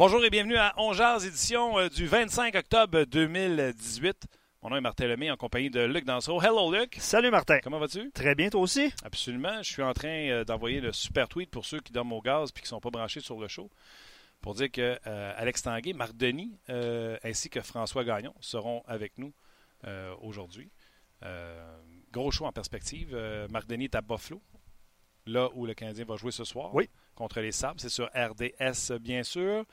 Bonjour et bienvenue à Ongears, édition euh, du 25 octobre 2018. Mon nom est Martin Lemay en compagnie de Luc Dansereau. Hello Luc. Salut Martin. Comment vas-tu? Très bien, toi aussi? Absolument. Je suis en train euh, d'envoyer le super tweet pour ceux qui dorment au gaz et qui ne sont pas branchés sur le show pour dire que euh, Alex Tanguay, Marc Denis ainsi que François Gagnon seront avec nous aujourd'hui. gros show en perspective. Marc Denis est à Buffalo, là où le Canadien va jouer ce soir. Oui contre les Sabres. C'est sur RDS, bien sûr.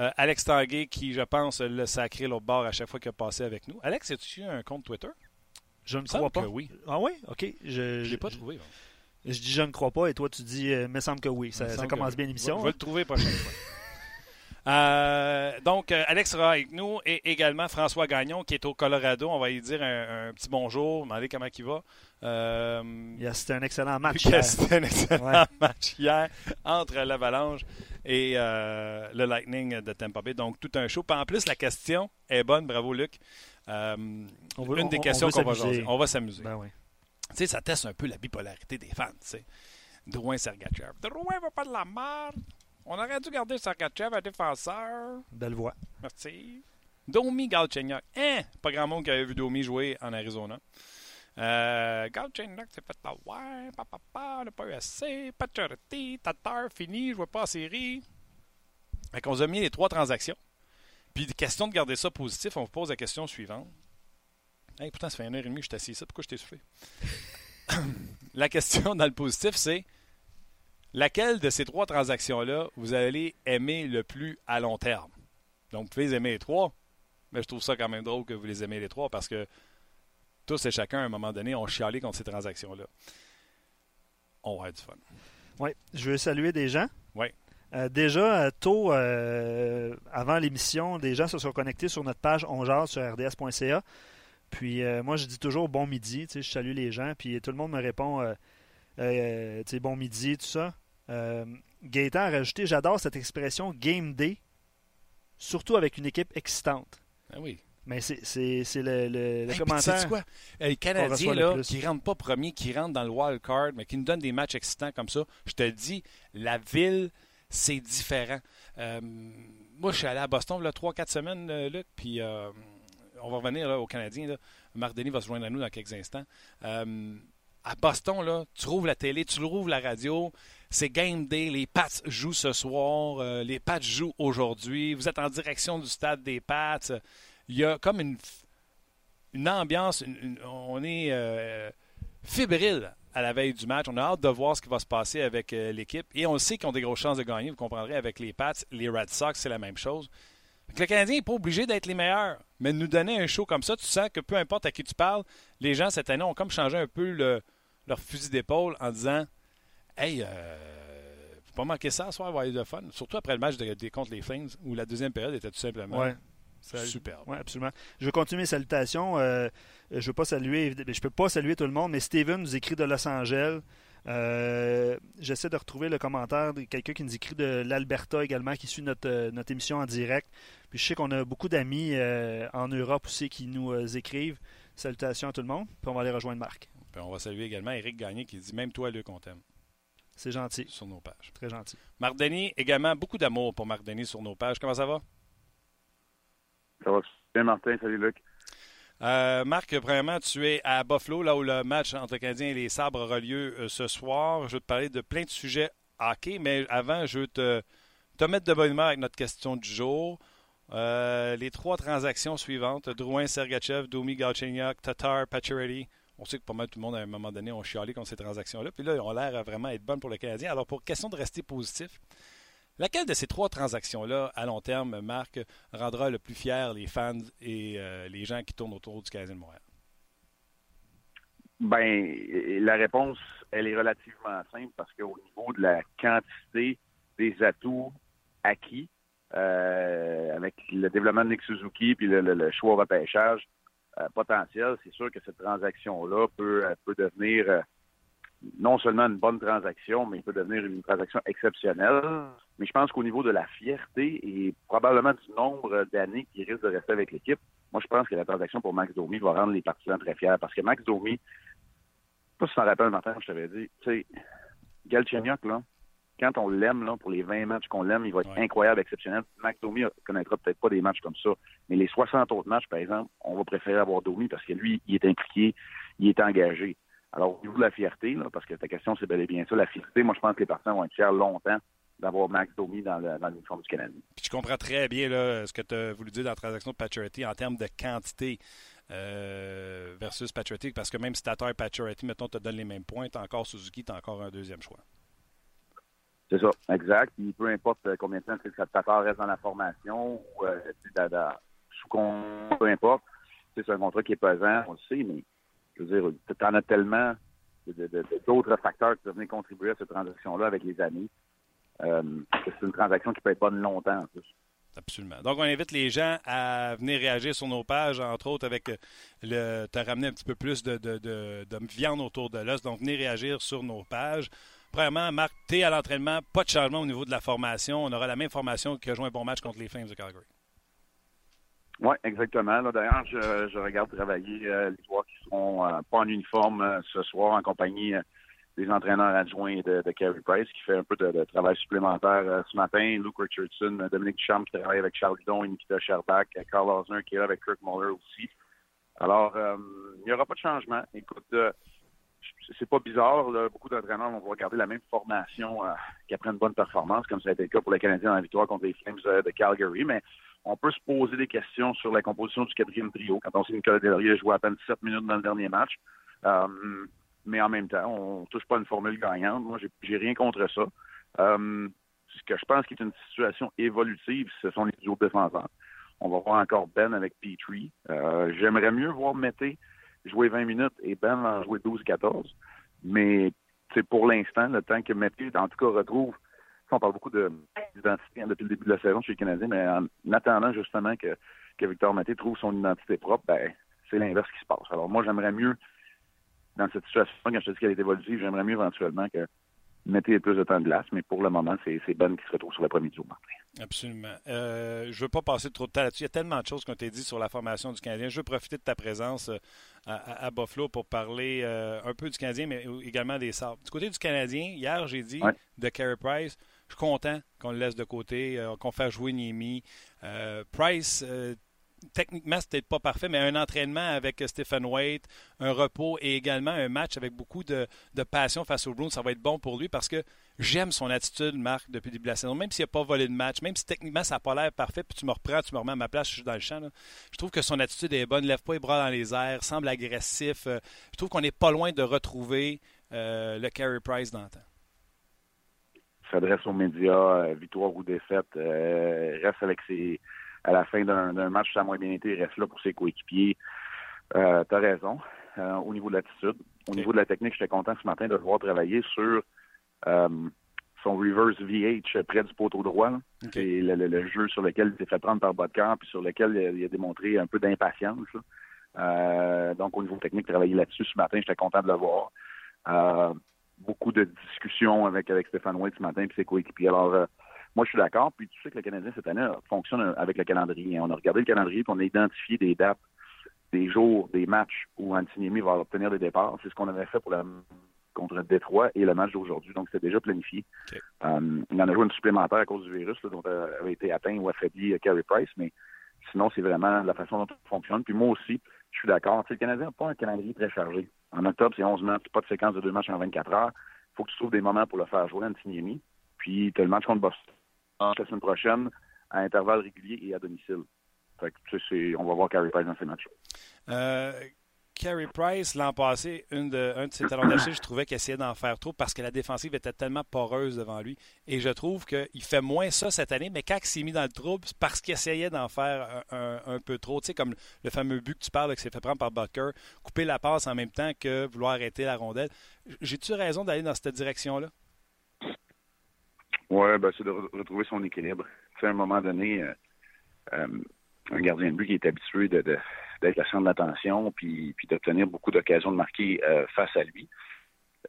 Euh, Alex Tanguay, qui, je pense, le sacré l'autre bord à chaque fois qu'il a passé avec nous. Alex, as-tu un compte Twitter? Je ne crois pas. oui. Ah oui? OK. Je ne l'ai pas trouvé. Je dis je ne crois pas et toi tu dis euh, me semble que oui. Ça, commence bien l'émission. Je vais le trouver prochaine fois. Euh, donc, Alex sera avec nous et également François Gagnon qui est au Colorado. On va lui dire un, petit bonjour, demander comment il va. Euh, c'était un excellent match hier. C'était un excellent match hier entre l'Avalanche et euh, le Lightning de Tampa Bay. Donc, tout un show. Puis en plus, la question est bonne. Bravo, Luc. Euh, une des questions qu'on va jaser. On va s'amuser. Ben tu sais, ça teste un peu la bipolarité des fans. Sais. Drouin Sergachev. Drouin va pas de la merde. On aurait dû garder Sergachev un défenseur. Belle voix. Merci. Domi Galchenyuk. Hein? Pas grand monde qui avait vu Domi jouer en Arizona. Euh, Galchenyuk s'est fait ouais, papa, n'a pas eu assez, charité, Tatar, fini, je vois pas en série. Fait qu'on a mis les trois transactions. Puis, question de garder ça positif, on vous pose la question suivante. Hey, pourtant, ça fait une heure et demie que je t'assieds ça. Pourquoi je t'ai soufflé? la question dans le positif, c'est laquelle de ces trois transactions-là vous allez aimer le plus à long terme? Donc, vous pouvez les aimer les trois, mais je trouve ça quand même drôle que vous les aimez les trois parce que tous et chacun, à un moment donné, ont chialé contre ces transactions-là. On va avoir du fun. Oui, je veux saluer des gens. Oui. Euh, déjà, euh, tôt, euh, avant l'émission, des gens se sont connectés sur notre page ongeard sur rds.ca. Puis moi, je dis toujours bon midi. Je salue les gens. Puis tout le monde me répond bon midi, tout ça. Gaëtan a rajouté J'adore cette expression game day, surtout avec une équipe excitante. Ah oui. Mais c'est le, le, le commentaire. quoi? Les Canadiens là, qui ne rentrent pas premier, qui rentrent dans le wild card, mais qui nous donnent des matchs excitants comme ça, je te dis, la ville, c'est différent. Euh, moi, je suis allé à Boston là 3-4 semaines, euh, Luc, puis euh, on va revenir là, aux Canadiens. Là. Marc Denis va se joindre à nous dans quelques instants. à Boston, là, tu rouvres la télé, tu rouvres la radio, c'est game day, les Pats jouent ce soir, les Pats jouent aujourd'hui, vous êtes en direction du stade des Pats il y a comme une, ambiance, on est euh, fébrile à la veille du match. On a hâte de voir ce qui va se passer avec euh, l'équipe. Et on sait qu'ils ont des grosses chances de gagner, vous comprendrez, avec les Pats, les Red Sox, c'est la même chose. le Canadien n'est pas obligé d'être les meilleurs, mais nous donner un show comme ça, tu sens que peu importe à qui tu parles, les gens cette année ont comme changé un peu leur fusil d'épaule en disant Hey, euh, faut pas manquer ça ce soir, avoir de fun. Surtout après le match de, contre les Flames, où la deuxième période était tout simplement Super. Oui, absolument. Je vais continuer mes salutations. Euh, je pas saluer, je peux pas saluer tout le monde, mais Steven nous écrit de Los Angeles. Euh, j'essaie de retrouver le commentaire de quelqu'un qui nous écrit de l'Alberta également, qui suit notre, euh, notre émission en direct. Puis je sais qu'on a beaucoup d'amis en Europe aussi qui nous écrivent. Salutations à tout le monde. Puis on va aller rejoindre Marc. Puis on va saluer également Eric Gagné qui dit Même toi, le qu'on t'aime. C'est gentil. Sur nos pages. Très gentil. Marc Denis, également beaucoup d'amour pour Marc Denis sur nos pages. Comment ça va? Ça va bien, Martin. Salut, Luc. Euh, Marc, premièrement, tu es à Buffalo, là où le match entre les Canadiens et les Sabres aura lieu euh, ce soir. Je vais te parler de plein de sujets hockey, mais avant, je veux te, te mettre de bonne humeur avec notre question du jour. Euh, les trois transactions suivantes, Drouin, Sergachev, Domi, Galchenyuk, Tatar, Pacioretty. On sait que pas mal tout le monde, à un moment donné, ont chialé contre ces transactions-là. Puis là, ils ont l'air à vraiment être bonnes pour le Canadien. Alors, pour question de rester positif, Laquelle de ces trois transactions-là, à long terme, Marc, rendra le plus fier les fans et euh, les gens qui tournent autour du Canadien de Montréal? Ben, la réponse, elle est relativement simple parce qu'au niveau de la quantité des atouts acquis, euh, avec le développement de Nick Suzuki puis le, choix au repêchage euh, potentiel, c'est sûr que cette transaction-là peut, peut devenir non seulement une bonne transaction, mais peut devenir une transaction exceptionnelle. Mais je pense qu'au niveau de la fierté et probablement du nombre d'années qu'il risque de rester avec l'équipe, moi, je pense que la transaction pour Max Domi va rendre les partisans très fiers. Parce que Max Domi, pas si tu t'en rappelles, Martin, je t'avais dit, tu sais, Galchenyuk, là, quand on l'aime, là, pour les 20 matchs qu'on l'aime, il va être incroyable, exceptionnel. Mac Domi connaîtra peut-être pas des matchs comme ça, mais les 60 autres matchs, par exemple, on va préférer avoir Domi parce que lui, il est impliqué, il est engagé. Alors, au niveau de la fierté, là, parce que ta question, c'est bel et bien ça, la fierté, moi, je pense que les partisans vont être fiers longtemps d'avoir Max Domi dans l'uniforme du Canada. Puis tu comprends très bien là, ce que tu as voulu dire dans la transaction de Paturity en termes de quantité euh, versus Paturity, parce que même si Tatar et Paturity, mettons, te donne les mêmes points, tu encore Suzuki, tu as encore un deuxième choix. C'est ça, exact. Puis peu importe euh, combien de temps que Tatar reste dans la formation ou euh, sous peu importe. C'est un contrat qui est pesant, on le sait, mais je veux dire, tu en as tellement d'autres facteurs qui peuvent venir contribuer à cette transaction-là avec les années. Euh, c'est une transaction qui peut être bonne longtemps en plus. Absolument. Donc, on invite les gens à venir réagir sur nos pages, entre autres avec le. Tu as ramené un petit peu plus de, de, de viande autour de l'os. Donc, venez réagir sur nos pages. Premièrement, Marc, tu es à l'entraînement, pas de changement au niveau de la formation. On aura la même formation qui a joué un bon match contre les Flames de Calgary. Oui, exactement. D'ailleurs, je, regarde travailler euh, les joueurs qui seront euh, pas en uniforme euh, ce soir en compagnie des entraîneurs adjoints de, de Price qui fait un peu de, travail supplémentaire ce matin. Luke Richardson, Dominique Duchamp qui travaille avec Charles Lidon et Nikita Sherbach, Carl Osner qui est là avec Kirk Muller aussi. Alors, il n'y aura pas de changement. Écoute, c'est pas bizarre. Beaucoup d'entraîneurs vont regarder la même formation euh, qui après une bonne performance, comme ça a été le cas pour les Canadiens dans la victoire contre les Flames euh, de Calgary. Mais on peut se poser des questions sur la composition du quatrième trio. Quand on sait que Nicolas Delaurier a joué à peine 7 minutes dans le dernier match. Euh, mais en même temps, on touche pas une formule gagnante. Moi, j'ai rien contre ça. ce que je pense qui est une situation évolutive, ce sont les duos défenseurs. On va voir encore Ben avec Petrie. J'aimerais mieux voir Mété jouer 20 minutes et Ben en jouer 12-14. Mais c'est pour l'instant, le temps que Mathieu, en tout cas, retrouve. On parle beaucoup d'identité depuis le début de la saison chez les Canadiens, mais en attendant justement que, Victor Maté trouve son identité propre, ben, c'est l'inverse qui se passe. Alors moi, j'aimerais mieux, dans cette situation, quand je te dis qu'elle est évolutive, j'aimerais mieux éventuellement que Mété plus de temps de glace, mais pour le moment, c'est Ben qui se retrouve sur le premier tour. Absolument. Euh, je ne veux pas passer trop de temps là-dessus. Il y a tellement de choses qu'on t'a dit sur la formation du Canadien. Je veux profiter de ta présence euh, à, Buffalo pour parler euh, un peu du Canadien, mais également des Sabres. Du côté du Canadien, hier, j'ai dit de Carey Price, je suis content qu'on le laisse de côté, qu'on fasse jouer Niemi. Price, techniquement, c'était peut-être pas parfait, mais un entraînement avec Stephen Waite, un repos et également un match avec beaucoup de, passion face au Bruins, ça va être bon pour lui parce que j'aime son attitude, Marc, depuis le début de la saison. Même s'il n'a pas volé de match, même si techniquement ça n'a pas l'air parfait, puis tu me reprends, tu me remets à ma place, je suis dans le champ. Je trouve que son attitude est bonne, lève pas les bras dans les airs, semble agressif. Euh, je trouve qu'on n'est pas loin de retrouver euh, le Carey Price d'antan s'adresse aux médias, euh, victoire ou défaite, reste avec ses, à la fin d'un match, ça a moins bien été, il reste là pour ses coéquipiers. Euh, tu as raison. Euh, au niveau de l'attitude, au niveau de la technique, j'étais content ce matin de le voir travailler sur euh, son reverse VH près du poteau droit. C'est le, jeu sur lequel il s'est fait prendre par Bodker, puis sur lequel il a, démontré un peu d'impatience. Euh, donc, au niveau technique, travailler là-dessus ce matin, j'étais content de le voir. beaucoup de discussions avec, avec Stéphane White ce matin, puis ses coéquipiers. Alors, moi, je suis d'accord. Puis tu sais que le Canadien, cette année, fonctionne avec le calendrier. On a regardé le calendrier, puis on a identifié des dates, des jours, des matchs où Antiniemi va obtenir des départs. C'est ce qu'on avait fait pour la contre Détroit et le match d'aujourd'hui. Donc, c'était déjà planifié. Euh, il en a joué une supplémentaire à cause du virus, dont euh, avait été atteint ou affaibli euh, Carey Price, mais sinon, c'est vraiment la façon dont on fonctionne. Puis moi aussi, je suis d'accord. le Canadien n'a pas un calendrier très chargé. En octobre, c'est 11 matchs, pas de séquence de deux matchs en 24 heures. Il faut que tu trouves des moments pour le faire jouer, Antiniemi. Puis, tu as le match contre Boston la semaine prochaine à intervalles réguliers et à domicile. On va voir Carey Price dans ces matchs. Euh, Price, l'an passé, une de, un de ses talons d'Achille, je trouvais qu'il essayait d'en faire trop parce que la défensive était tellement poreuse devant lui. Et je trouve qu'il fait moins ça cette année, mais quand s'est mis dans le trouble, parce qu'il essayait d'en faire un, peu trop. Tu sais, comme le fameux but que tu parles qui s'est fait prendre par Bucker, couper la passe en même temps que vouloir arrêter la rondelle. J'ai-tu raison d'aller dans cette direction-là? Oui, ben, c'est de retrouver son équilibre. C'est à un moment donné, euh, euh, un gardien de but qui est habitué de, d'être la centre d'attention puis, puis d'obtenir beaucoup d'occasions de marquer euh, face à lui.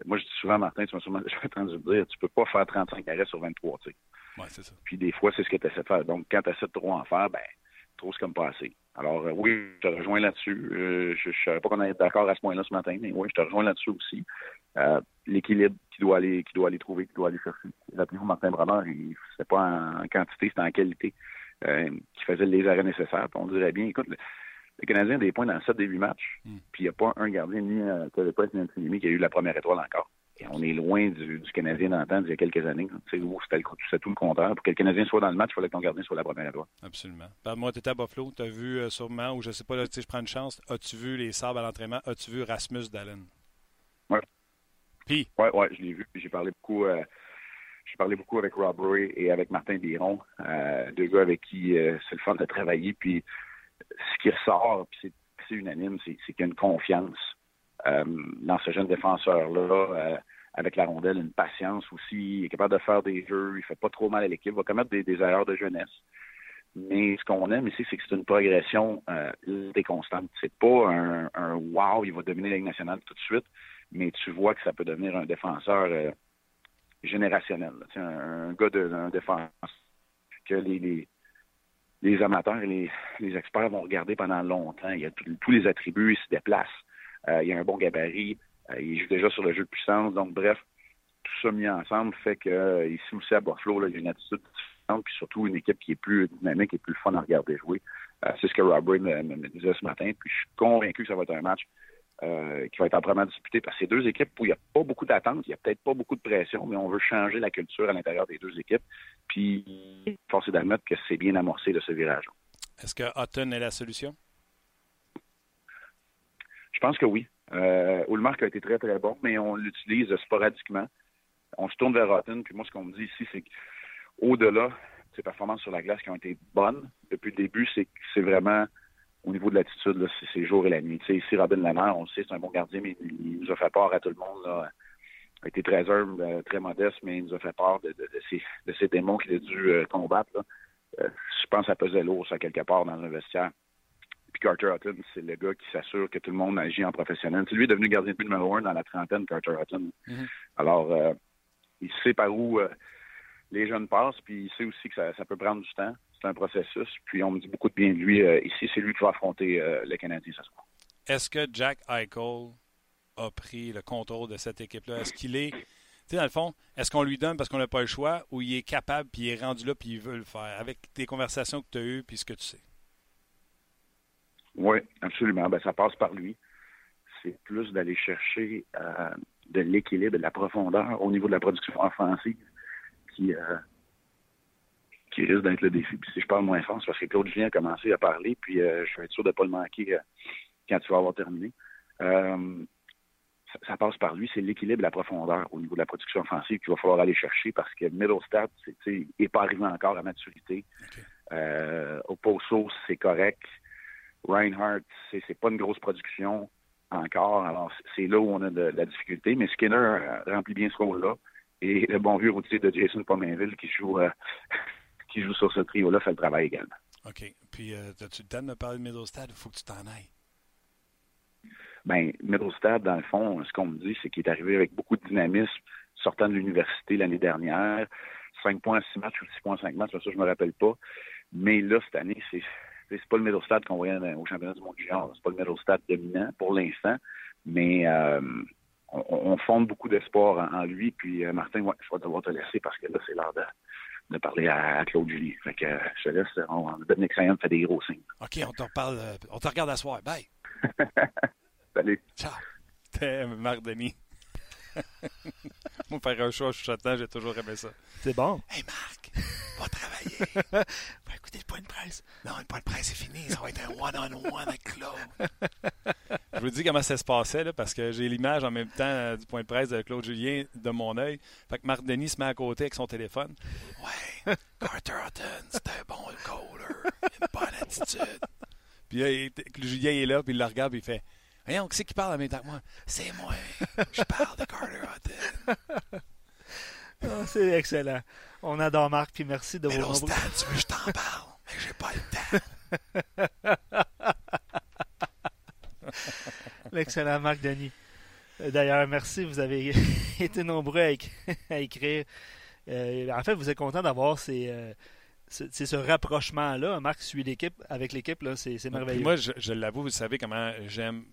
Moi, je dis souvent, Martin, tu m'as sûrement déjà entendu dire, tu peux pas faire 35 arrêts sur 23, tu sais. Ouais, c'est ça. Puis des fois, c'est ce que tu essaies de faire. Donc, quand tu essaies de trop en faire, ben, trop, c'est comme pas assez. Alors, oui, je te rejoins là-dessus. je ne savais pas qu'on allait d'accord à ce point-là ce matin, mais oui, je te rejoins là-dessus aussi. Euh, l'équilibre qu'il doit aller qu'il doit aller trouver, qu'il doit aller chercher. Rappelez-vous, Martin Brodeur, c'était pas en quantité, c'était en qualité euh, qui faisait les arrêts nécessaires. on dirait bien, écoute, le, Canadien a des points dans 7 des 8 matchs, hmm. puis il n'y a pas un gardien ni euh, ni qui a eu la première étoile encore. Et on est loin du, Canadien d'antan d'il y a quelques années. C'était tout le contraire. Pour que le Canadien soit dans le match, il fallait que ton gardien soit la première étoile. Absolument. moi, tu étais à Buffalo, tu as vu euh, sûrement, ou je ne sais pas, là, je prends une chance, as-tu vu les sabres à l'entraînement? As-tu vu Rasmus Dallin? Puis? Oui, je l'ai vu. J'ai parlé beaucoup. Euh, j'ai parlé beaucoup avec Rob Ray et avec Martin Biron, euh, deux gars avec qui c'est le fun de travailler. Puis ce qui ressort, c'est unanime, c'est qu'il y a une confiance dans ce jeune défenseur-là avec la rondelle, une patience aussi. Il est capable de faire des jeux, il fait pas trop mal à l'équipe, il va commettre des, erreurs de jeunesse. Mais ce qu'on aime ici, c'est que c'est une progression euh, constante. C'est pas un, un, wow, il va dominer la Ligue nationale tout de suite, mais tu vois que ça peut devenir un défenseur euh, générationnel. Un, un, gars de un défenseur que les, amateurs et les, experts vont regarder pendant longtemps. Il y a tous les attributs, il se déplace. Euh, il a un bon gabarit. Euh, il joue déjà sur le jeu de puissance. Donc, bref, tout ça mis ensemble fait que ici aussi à Buffalo, a une attitude différente, puis surtout une équipe qui est plus dynamique et plus fun à regarder jouer. C'est ce que Rob me, me, disait ce matin. Puis je suis convaincu que ça va être un match qui va être entièrement disputé par ces deux équipes où il n'y a pas beaucoup d'attente, il n'y a peut-être pas beaucoup de pression, mais on veut changer la culture à l'intérieur des deux équipes. Puis, force est d'admettre que c'est bien amorcé de ce virage. Est-ce que Hutton est la solution? Je pense que oui. Euh, a été très, très bon, mais on l'utilise sporadiquement. On se tourne vers Rotten, puis moi, ce qu'on me dit ici, c'est qu'au-delà de ses performances sur la glace qui ont été bonnes depuis le début, c'est c'est vraiment au niveau de l'attitude, c'est jour et la nuit. Tu ici, Robin Lamar, on le sait, c'est un bon gardien, mais il nous a fait peur à tout le monde. Là. Il a été très humble, euh, très modeste, mais il nous a fait peur de, de, de, ces, démons qu'il a dû euh, combattre. Euh, je pense que ça pesait lourd, ça, quelque part, dans un vestiaire. Carter Hutton, c'est le gars qui s'assure que tout le monde agit en professionnel. Lui est devenu gardien de but numéro un dans la trentaine, Carter Hutton. Mm-hmm. Alors, euh, il sait par où les jeunes passent, puis il sait aussi que ça, peut prendre du temps. C'est un processus. Puis on me dit beaucoup de bien de lui. Euh, ici, c'est lui qui va affronter le Canadien ce soir. Est-ce que Jack Eichel a pris le contrôle de cette équipe-là? Est-ce qu'il est. Tu sais, dans le fond, est-ce qu'on lui donne parce qu'on n'a pas le choix ou il est capable, puis il est rendu là, puis il veut le faire, avec tes conversations que tu as eues, puis ce que tu sais? Oui, absolument. Ben, ça passe par lui. C'est plus d'aller chercher euh, de l'équilibre de la profondeur au niveau de la production offensive qui, euh, qui risque d'être le défi. Puis si je parle moins fort, c'est parce que Claude Julien a commencé à parler, puis euh, je vais être sûr de ne pas le manquer quand tu vas avoir terminé. Ça, passe par lui, c'est l'équilibre la profondeur au niveau de la production offensive qu'il va falloir aller chercher parce que Middlestad n'est pas arrivé encore à maturité. au Poso, c'est correct. Reinhardt, c'est pas une grosse production encore. Alors, c'est là où on a de, la difficulté. Mais Skinner euh, remplit bien ce rôle-là. Et le bon vieux routier de Jason Pominville qui joue, euh, qui joue sur ce trio-là fait le travail également. OK. Puis, euh, as-tu le temps de me parler de Middlestad? Il faut que tu t'en ailles? Bien, Middlestad, dans le fond, ce qu'on me dit, c'est qu'il est arrivé avec beaucoup de dynamisme sortant de l'université l'année dernière. 5 points à 6 matchs ou 6 points à 5 matchs, ça, je me rappelle pas. Mais là, cette année, c'est c'est pas le middle stade qu'on voyait au championnat du monde junior. C'est pas le middle stade dominant pour l'instant, mais euh, on, fonde beaucoup d'espoir en, lui. Puis euh, Martin, ouais, je vais devoir te laisser parce que là, c'est l'heure de, parler à, Claude Julie. Fait que je te laisse. On, Dominique Sayan fait des gros signes. OK, on te reparle. Euh, on te regarde à soir. Bye. Salut. Ciao. T'es Marc Denis. Moi, faire un choix chuchotant, j'ai toujours aimé ça. C'est bon. Hey Marc, va travailler. va écouter le point de presse. Non, le point de presse est fini. Ça va être un one-on-one avec Claude. Je vous dis comment ça se passait, là, parce que j'ai l'image en même temps euh, du point de presse de Claude Julien de mon œil. Fait que Marc Denis se met à côté avec son téléphone. Ouais, Carter Hutton, c'est un bon caller. Une bonne attitude. Puis là, Julien est là, puis il le regarde, puis il fait Voyons, qui c'est qui parle en même temps que moi? C'est moi. Je parle de Carter Hutton. Ah, c'est excellent. On adore Marc, puis merci de mais vos nombreux... tu veux que je t'en parle, mais j'ai pas le temps. L'excellent Marc Denis. Euh, d'ailleurs, merci, vous avez été nombreux à, écrire. Euh, en fait, vous êtes content d'avoir ces... Euh, c'est ce rapprochement-là. Marc suit l'équipe avec l'équipe, c'est merveilleux. Moi, je, je l'avoue, vous savez comment j'aime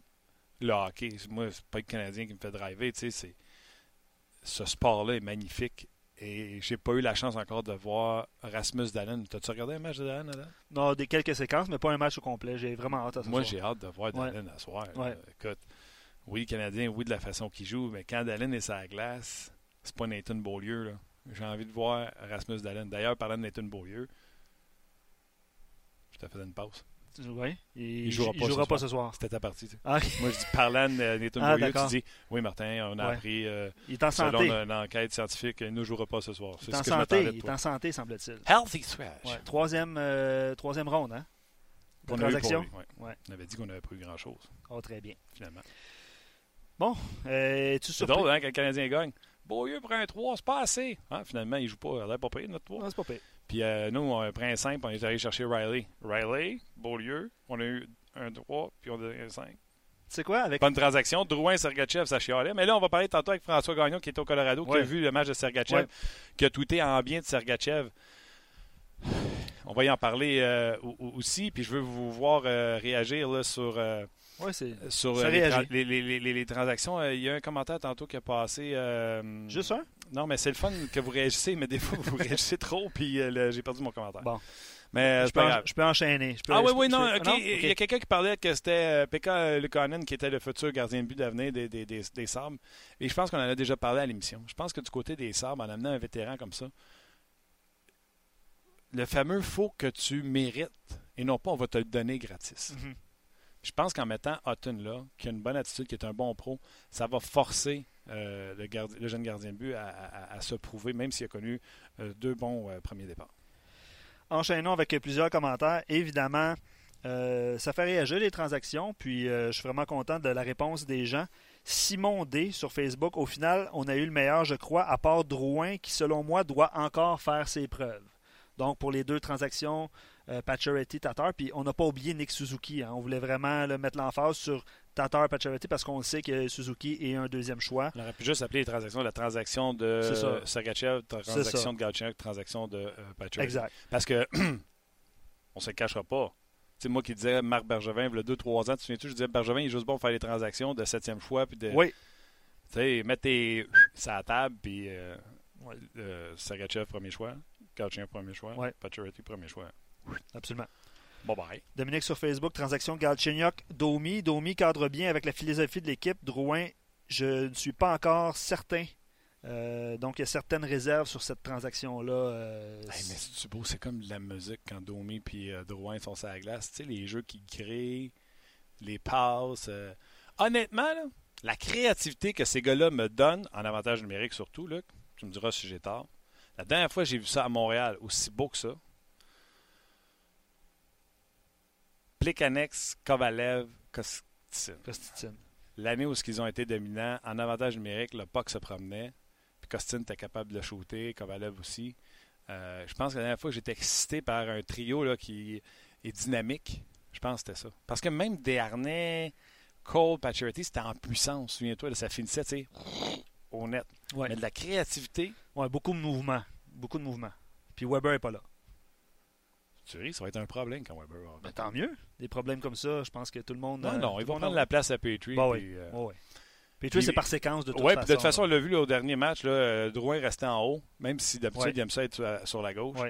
le hockey. Moi, c'est pas le Canadien qui me fait driver, tu sais, ce sport-là est magnifique. Et j'ai pas eu la chance encore de voir Rasmus Dallin. T'as-tu regardé un match de Dallin, Non, des quelques séquences, mais pas un match au complet. J'ai vraiment hâte à ce Moi, j'ai hâte de voir Dallin à soir. Écoute, oui, Canadien, oui, de la façon qu'il joue, mais quand Dallin est sur la glace, c'est pas Nathan Beaulieu. J'ai envie de voir Rasmus Dallin. D'ailleurs, parlant de Nathan Beaulieu, je te faisais une pause. Oui. Il ne jouera, pas, ce soir. C'était ta partie. Ah, Moi, je dis, parlant de Nathan ah, Beaulieu, tu dis Oui, Martin, on a appris. Euh, il est en selon santé. une enquête scientifique, il ne jouera pas ce soir. Il est en santé, il est en santé, semble-t-il. Healthy scratch. Troisième, euh, troisième ronde, hein on, transaction. ouais. on avait dit qu'on n'avait pas eu grand-chose. Oh, très bien. Finalement. Bon, euh, tu C'est drôle, hein, quand le Canadien gagne. Beaulieu prend un 3, c'est pas assez. Hein, finalement, il joue pas. Il pas payé notre 3. Non, c'est pas payé. Puis euh, nous, on a pris un 5, on est allé chercher Riley. Riley, Beaulieu, on a eu un 3, puis on a eu un 5. C'est quoi avec. Bonne transaction. Drouin, Sergachev, ça chialait. Mais là, on va parler tantôt avec François Gagnon qui est au Colorado, qui a vu le match de Sergachev, qui a tweeté en bien de Sergachev. On va y en parler euh, aussi. Puis je veux vous voir euh, réagir là, sur. Ouais, c'est. Sur les, les, les, transactions, il y a un commentaire tantôt qui a passé. Juste un? Non, mais c'est le fun que vous réagissez, mais des fois, vous réagissez trop, puis euh, j'ai perdu mon commentaire. Bon. Mais je, peux, je peux enchaîner. ah oui, oui, non, Il y a quelqu'un qui parlait que c'était euh, Pekka Lukanen qui était le futur gardien de but d'avenir des, des, des, des, Sabres. Et je pense qu'on en a déjà parlé à l'émission. Je pense que du côté des Sabres, en amenant un vétéran comme ça, le fameux « faut que tu mérites » et non pas « on va te le donner gratis mm-hmm. Je pense qu'en mettant Hutton là, qui a une bonne attitude, qui est un bon pro, ça va forcer euh, le, jeune gardien de but à, se prouver, même s'il a connu euh, deux bons euh, premiers départs. Enchaînons avec plusieurs commentaires. Évidemment, ça fait réagir les transactions, puis je suis vraiment content de la réponse des gens. Simon D sur Facebook, au final, on a eu le meilleur, je crois, à part Drouin, qui selon moi doit encore faire ses preuves. Donc, pour les deux transactions, euh, Tatar, puis on n'a pas oublié Nick Suzuki. Hein. On voulait vraiment mettre l'emphase sur Tatar, Pacioretty, parce qu'on sait que Suzuki est un deuxième choix. On aurait pu juste appeler les transactions la transaction de Sergachev, transaction de Galchenyuk, transaction de euh, Exact. Parce que on se cachera pas. C'est moi qui disais Marc Bergevin, il y a 2-3 ans, tu souviens-tu, je disais Bergevin, il est juste bon pour faire les transactions de septième choix. Puis de, oui. Tu sais, mettre tes ça à table, puis euh, euh, Sergachev, premier choix. Galchenyuk, premier choix. Ouais. premier choix. Absolument. Bye bye. Dominique sur Facebook, transaction Galchenyuk, Domi. Domi cadre bien avec la philosophie de l'équipe. Drouin, je ne suis pas encore certain. Euh, donc, il y a certaines réserves sur cette transaction-là. Euh, mais c'est beau, c'est comme de la musique quand Domi et euh, Drouin sont sur la glace. Tu sais, les jeux qu'ils créent, les passes. Honnêtement, la créativité que ces gars-là me donnent, en avantage numérique surtout, là, tu me diras si j'ai tort. La dernière fois que j'ai vu ça à Montréal, aussi beau que ça, Plekanex, Kovalev, Kostin. L'année où ils ont été dominants, en avantage numérique, le puck se promenait. Puis Kostin était capable de le shooter, Kovalev aussi. Euh, je pense que la dernière fois, j'étais excité par un trio là, qui est dynamique. Je pense que c'était ça. Parce que même Desharnais, Cole, Pacioretty, c'était en puissance. Souviens-toi, ça finissait, tu sais, au net. Mais de la créativité. Ouais, beaucoup de mouvements. Beaucoup de mouvements. Puis Weber n'est pas là. Tu ris, ça va être un problème quand Weber va. Ben, tant mieux. Des problèmes comme ça, je pense que tout le monde. Non, non, ils vont prendre la place à Petrie. Bah, oui. euh... ouais. Petrie, c'est par séquence de toute ouais, façon. de toute façon, on l'a vu au dernier match, là, euh, Drouin restait en haut, même si d'habitude il aime ça être sur la gauche.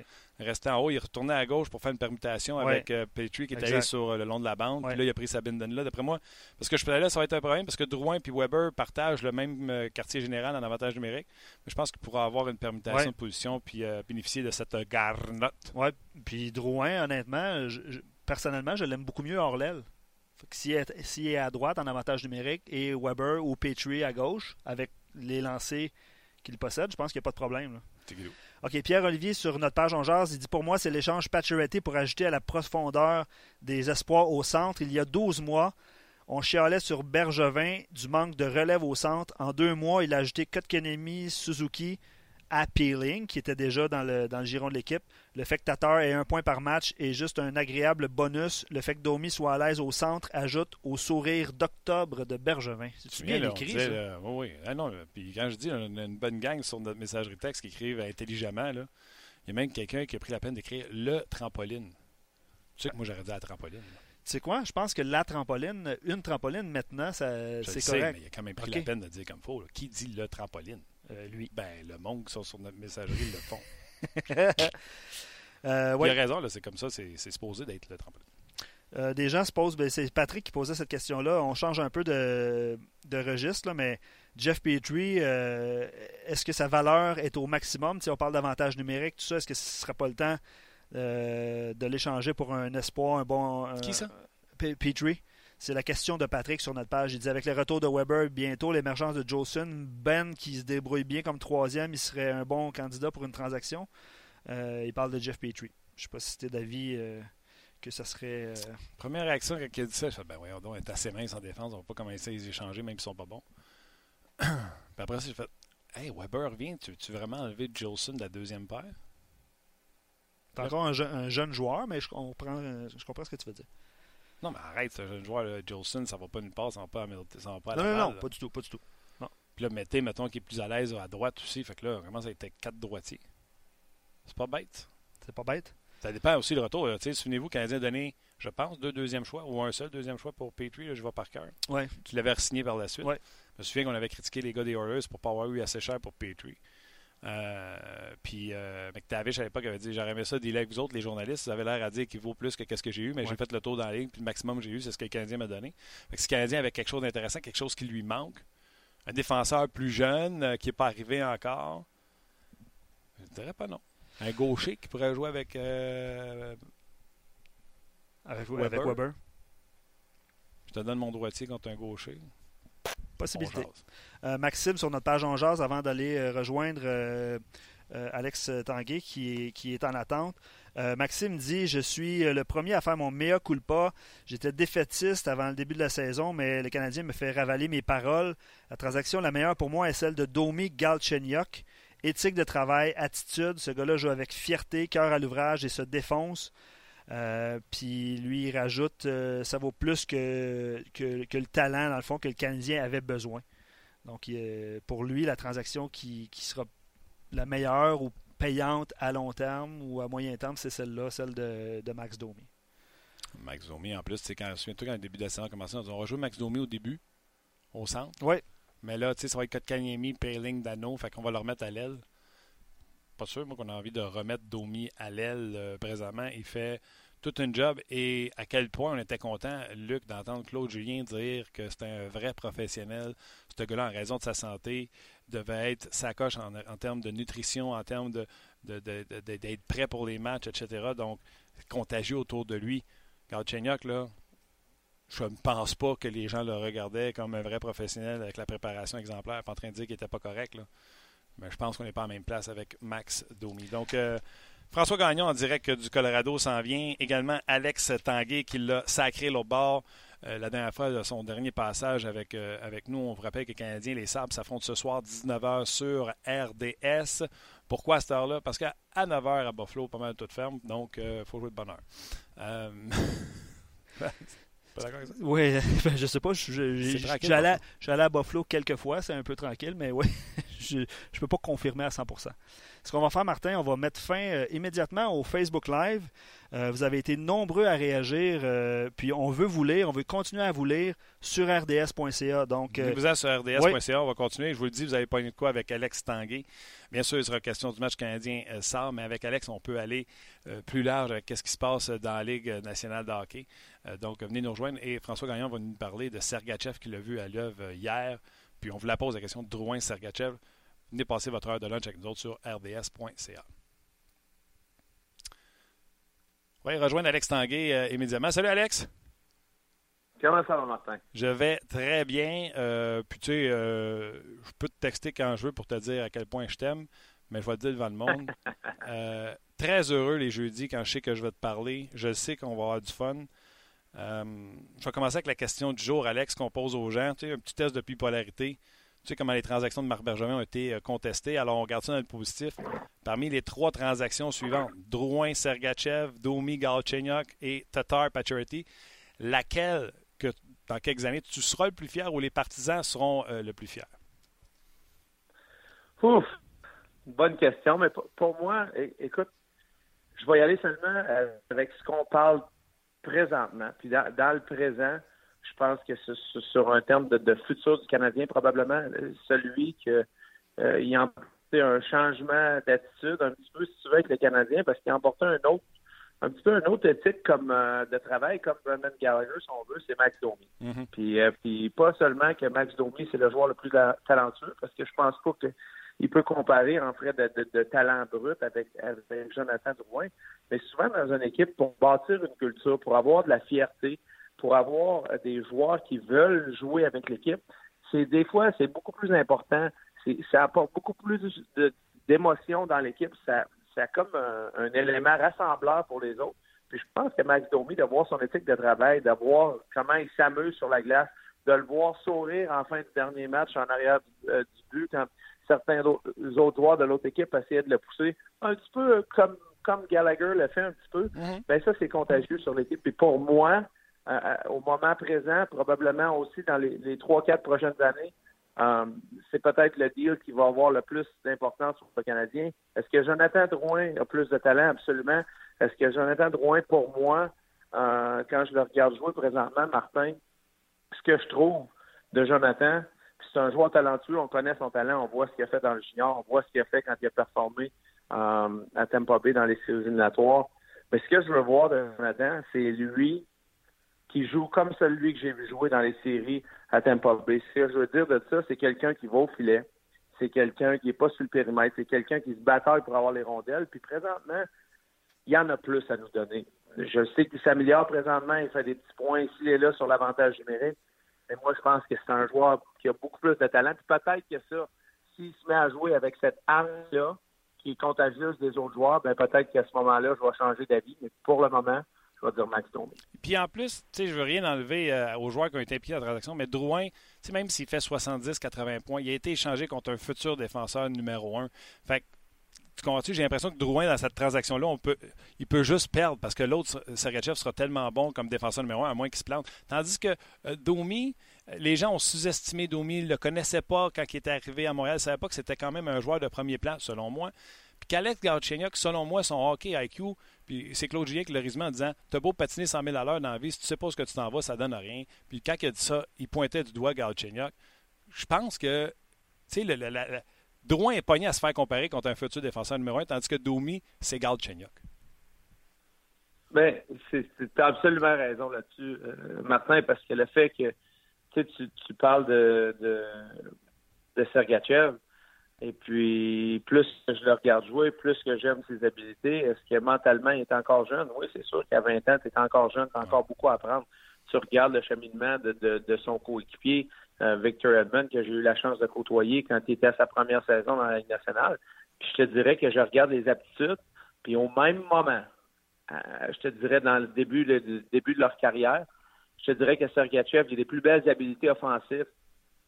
Restait en haut, il retournait à gauche pour faire une permutation avec euh, Petrie qui est allé sur euh, le long de la bande. Puis là, il a pris sa binden là, d'après moi. Parce que je là, ça va être un problème parce que Drouin et Weber partagent le même euh, quartier général en avantage numérique. Mais je pense qu'il pourra avoir une permutation de position puis bénéficier de cette garnotte. Oui, puis Drouin, honnêtement, personnellement, je l'aime beaucoup mieux hors l'aile. S'il est, est, à droite en avantage numérique et Weber ou Petrie à gauche, avec les lancers qu'il possède, je pense qu'il n'y a pas de problème. OK, Pierre-Olivier, sur notre page en jazz, il dit Pour moi, c'est l'échange Pacioretty pour ajouter à la profondeur des espoirs au centre. Il y a 12 mois, on chialait sur Bergevin du manque de relève au centre. En deux mois, il a ajouté Kotkanemi, Suzuki, appealing, qui était déjà dans le, dans le giron de l'équipe. Le fait que Tatar ait un point par match est juste un agréable bonus. Le fait que Domi soit à l'aise au centre ajoute au sourire d'octobre de Bergevin. C'est bien écrit, ça? oui, oui. Ah non, puis quand je dis une, une, bonne gang sur notre messagerie texte qui écrivent intelligemment, là, il y a même quelqu'un qui a pris la peine d'écrire le trampoline. Tu sais que moi, j'aurais dit la trampoline. Tu sais quoi? Je pense que la trampoline, une trampoline maintenant, c'est correct. mais il a quand même pris la peine de dire comme il faut. Qui dit le trampoline? Lui. Ben, le monde qui sont sur notre messagerie le font. euh, Il a raison, c'est comme ça, c'est supposé d'être le tremplin. Euh, des gens se posent, ben, c'est Patrick qui posait cette question-là. On change un peu de, registre, mais Jeff Petrie, euh, est-ce que sa valeur est au maximum? Si on parle d'avantage numérique, tout ça, est-ce que ce ne serait pas le temps euh, de l'échanger pour un espoir, un bon. Qui ça? Petrie? C'est la question de Patrick sur notre page. Il dit avec le retour de Weber, bientôt l'émergence de Jolson, Ben qui se débrouille bien comme troisième, il serait un bon candidat pour une transaction. il parle de Jeff Petrie. Je ne sais pas si c'était d'avis que ça serait. Euh, Première réaction quand il a dit ça, je ben voyons donc, est assez mince en défense, on va pas commencer à les échanger même s'ils sont pas bons. Puis après, j'ai fait Hey, Weber revient, tu veux-tu vraiment enlever Jolson de la deuxième paire? T'es encore un, jeune joueur, mais je comprends, je comprends ce que tu veux dire. Non, mais arrête, ce jeune joueur, Jolson, ça va pas une passe, ça va pas à, ça va pas à Non, non, non, pas du tout, pas du tout. Non. Puis là, mettez, mettons, qui est plus à l'aise à droite aussi, fait que là, on commence à être quatre droitiers. C'est pas bête. C'est pas bête. Ça dépend aussi du retour. Souvenez-vous, Canadien a donné, je pense, deux deuxièmes choix ou un seul deuxième choix pour Petrie. je vais par cœur. Ouais. Tu l'avais signé par la suite. Ouais. Je me souviens qu'on avait critiqué les gars des Oilers pour ne pas avoir eu assez cher pour Petrie. Euh, puis euh, McTavish à l'époque avait dit J'aurais aimé ça dealer avec vous autres, les journalistes. Vous avez l'air à dire qu'il vaut plus que ce que j'ai eu, mais j'ai fait le tour dans la ligne, puis le maximum que j'ai eu, c'est ce que le Canadien m'a donné. Fait que si le Canadien avait quelque chose d'intéressant, quelque chose qui lui manque, un défenseur plus jeune euh, qui n'est pas arrivé encore, je ne dirais pas non. Un gaucher qui pourrait jouer avec. Euh, avec, Weber. Je te donne mon droitier contre un gaucher. Possibilité. Euh, Maxime, sur notre page en jazz, avant d'aller euh, rejoindre Alex Tanguay qui est, qui est en attente. Maxime dit Je suis le premier à faire mon meilleur culpa. J'étais défaitiste avant le début de la saison, mais le Canadien me fait ravaler mes paroles. La transaction la meilleure pour moi est celle de Domi Galchenyuk. Éthique de travail, attitude. Ce gars-là joue avec fierté, cœur à l'ouvrage et se défonce. Euh, puis lui, il rajoute euh, ça vaut plus que, que, le talent, dans le fond, que le Canadien avait besoin. Donc, pour lui, la transaction qui, sera la meilleure ou payante à long terme ou à moyen terme, c'est celle-là, celle de, Max Domi. Max Domi, en plus, c'est quand, souviens-toi, quand le début de la saison a commencé, on va jouer Max Domi au début, au centre. Oui. Mais là, tu sais, ça va être Kotkaniemi, Payling, Dano. Fait qu'on va le remettre à l'aile. Pas sûr, moi, qu'on a envie de remettre Domi à l'aile euh, présentement. Il fait tout un job. Et à quel point on était content, Luc, d'entendre Claude Julien dire que c'était un vrai professionnel. Ce gars-là, en raison de sa santé, devait être sa coche en, termes de nutrition, en termes de, d'être prêt pour les matchs, etc. Donc, contagieux autour de lui. Galchenyuk, là, je ne pense pas que les gens le regardaient comme un vrai professionnel avec la préparation exemplaire, pas en train de dire qu'il n'était pas correct. Là. Mais je pense qu'on n'est pas en même place avec Max Domi. Donc, euh, François Gagnon en direct du Colorado s'en vient. Également Alex Tanguay qui l'a sacré l'autre bord. Euh, la dernière fois, de son dernier passage avec, euh, avec nous, on vous rappelle que les Canadiens, les Sabres, s'affrontent ce soir 19h sur RDS. Pourquoi à cette heure-là? Parce qu'à 9h à Buffalo, pas mal toute ferme, donc il faut jouer de bonne heure. Oui, ben, je sais pas. Je, suis allé, à Buffalo quelques fois, c'est un peu tranquille, mais oui, je ne peux pas confirmer à 100%. Ce qu'on va faire, Martin, on va mettre fin euh, immédiatement au Facebook Live. Euh, vous avez été nombreux à réagir, euh, puis on veut vous lire, on veut continuer à vous lire sur rds.ca. Donc, vous sur rds.ca, on va continuer. Je vous le dis, vous avez pas de quoi avec Alex Tanguay. Bien sûr, il sera question du match canadien SAR, mais avec Alex, on peut aller plus large avec ce qui se passe dans la Ligue nationale de hockey. donc, venez nous rejoindre. Et François Gagnon va nous parler de Sergachev qui l'a vu à l'œuvre hier. Puis on vous la pose la question de Drouin-Sergachev. Venez passer votre heure de lunch avec nous autres sur rds.ca. On va rejoindre Alex Tanguay euh, immédiatement. Salut Alex! Comment ça va, Martin? Je vais très bien. Euh, puis tu sais, euh, je peux te texter quand je veux pour te dire à quel point je t'aime, mais je vais te dire devant le monde. très heureux les jeudis quand je sais que je vais te parler. Je sais qu'on va avoir du fun. Je vais commencer avec la question du jour, Alex, qu'on pose aux gens. Un petit test de bipolarité. Tu sais comment les transactions de Marc Bergevin ont été euh, contestées. Alors, on regarde ça dans le positif. Parmi les trois transactions suivantes, Drouin, Sergachev, Domi, Galchenyuk et Tatar Pacioretty, laquelle, que dans quelques années, tu seras le plus fier ou les partisans seront euh, le plus fiers? Ouf! Bonne question, mais pour moi, écoute, je vais y aller seulement euh, avec ce qu'on parle présentement. Puis dans le présent, je pense que sur un terme de, futur du Canadien, probablement euh, celui que euh, il a un changement d'attitude un petit peu, si tu veux, avec les Canadiens, parce qu'il a emporté un autre un petit peu un autre éthique comme euh, de travail comme Brendan Gallagher, si on veut, c'est Max Domi. Mm-hmm. puis, euh, puis pas seulement que Max Domi, c'est le joueur le plus talentueux, parce que je pense pas qu'il peut comparer en fait de, talent brut avec, avec, Jonathan Drouin, mais souvent dans une équipe, pour bâtir une culture, pour avoir de la fierté, pour avoir des joueurs qui veulent jouer avec l'équipe, c'est des fois, c'est beaucoup plus important. Ça apporte beaucoup plus d'émotion dans l'équipe. Ça, c'est comme un, élément rassembleur pour les autres. Puis je pense que Max Domi, de voir son éthique de travail, de voir comment il s'amuse sur la glace, de le voir sourire en fin de dernier match en arrière du, euh, but quand certains autres joueurs de l'autre équipe essayaient de le pousser, un petit peu comme, comme Gallagher le fait un petit peu, mm-hmm. ben ça, c'est contagieux sur l'équipe. Puis pour moi, euh, euh, au moment présent, probablement aussi dans les trois, quatre prochaines années, euh, c'est peut-être le deal qui va avoir le plus d'importance pour le Canadien. Est-ce que Jonathan Drouin a plus de talent? Absolument. Est-ce que Jonathan Drouin, pour moi, euh, quand je le regarde jouer présentement, Martin, ce que je trouve de Jonathan, c'est un joueur talentueux, on connaît son talent, on voit ce qu'il a fait dans le junior, on voit ce qu'il a fait quand il a performé euh, à Tampa Bay dans les séries éliminatoires. Mais ce que je veux voir de Jonathan, c'est lui qui joue comme celui que j'ai vu jouer dans les séries à Tampa Bay. Ce que je veux dire de ça, c'est quelqu'un qui va au filet, c'est quelqu'un qui n'est pas sur le périmètre, c'est quelqu'un qui se bataille pour avoir les rondelles. Puis présentement, il y en a plus à nous donner. Je sais qu'il s'améliore présentement, il fait des petits points ici et là sur l'avantage numérique. Mais moi, je pense que c'est un joueur qui a beaucoup plus de talent. Puis peut-être que ça, s'il se met à jouer avec cette arme-là, qui est contagieuse des autres joueurs, ben peut-être qu'à ce moment-là, je vais changer d'avis. Mais pour le moment, je vais dire Max Domi. Puis en plus, tu sais, je veux rien enlever euh, aux joueurs qui ont été impliqués dans la transaction, mais Drouin, même s'il fait 70-80 points, il a été échangé contre un futur défenseur numéro un. Fait tu J'ai l'impression que Drouin, dans cette transaction-là, on peut, il peut juste perdre parce que l'autre, Sergachev, sera tellement bon comme défenseur numéro un, à moins qu'il se plante. Tandis que euh, Domi, les gens ont sous-estimé Domi, ils ne le connaissaient pas quand il était arrivé à Montréal, ne savaient pas que c'était quand même un joueur de premier plan, selon moi. Puis qu'Alex Galchenyuk, selon moi, son hockey IQ, puis c'est Claude Julien qui le résumé en disant T'as beau patiner 100 000 à l'heure dans la vie, si tu sais pas ce que tu t'en vas, ça donne rien. Puis quand il a dit ça, il pointait du doigt Galchenyuk. Je pense que, tu sais, le, le, Drouin est pogné à se faire comparer contre un futur défenseur numéro un, tandis que Domi, c'est Galchenyuk. Bien, tu as absolument raison là-dessus, euh, Martin, parce que le fait que tu, tu parles de, de, de Sergachev, et puis, plus que je le regarde jouer, plus que j'aime ses habiletés. Est-ce que mentalement, il est encore jeune? Oui, c'est sûr qu'à 20 ans, tu es encore jeune, tu as encore beaucoup à apprendre. Tu regardes le cheminement de, son coéquipier, Victor Edmond, que j'ai eu la chance de côtoyer quand il était à sa première saison dans la Ligue nationale. Puis je te dirais que je regarde les aptitudes, puis au même moment, euh, je te dirais dans le début, le, début de leur carrière, je te dirais que Sergachev a des plus belles habiletés offensives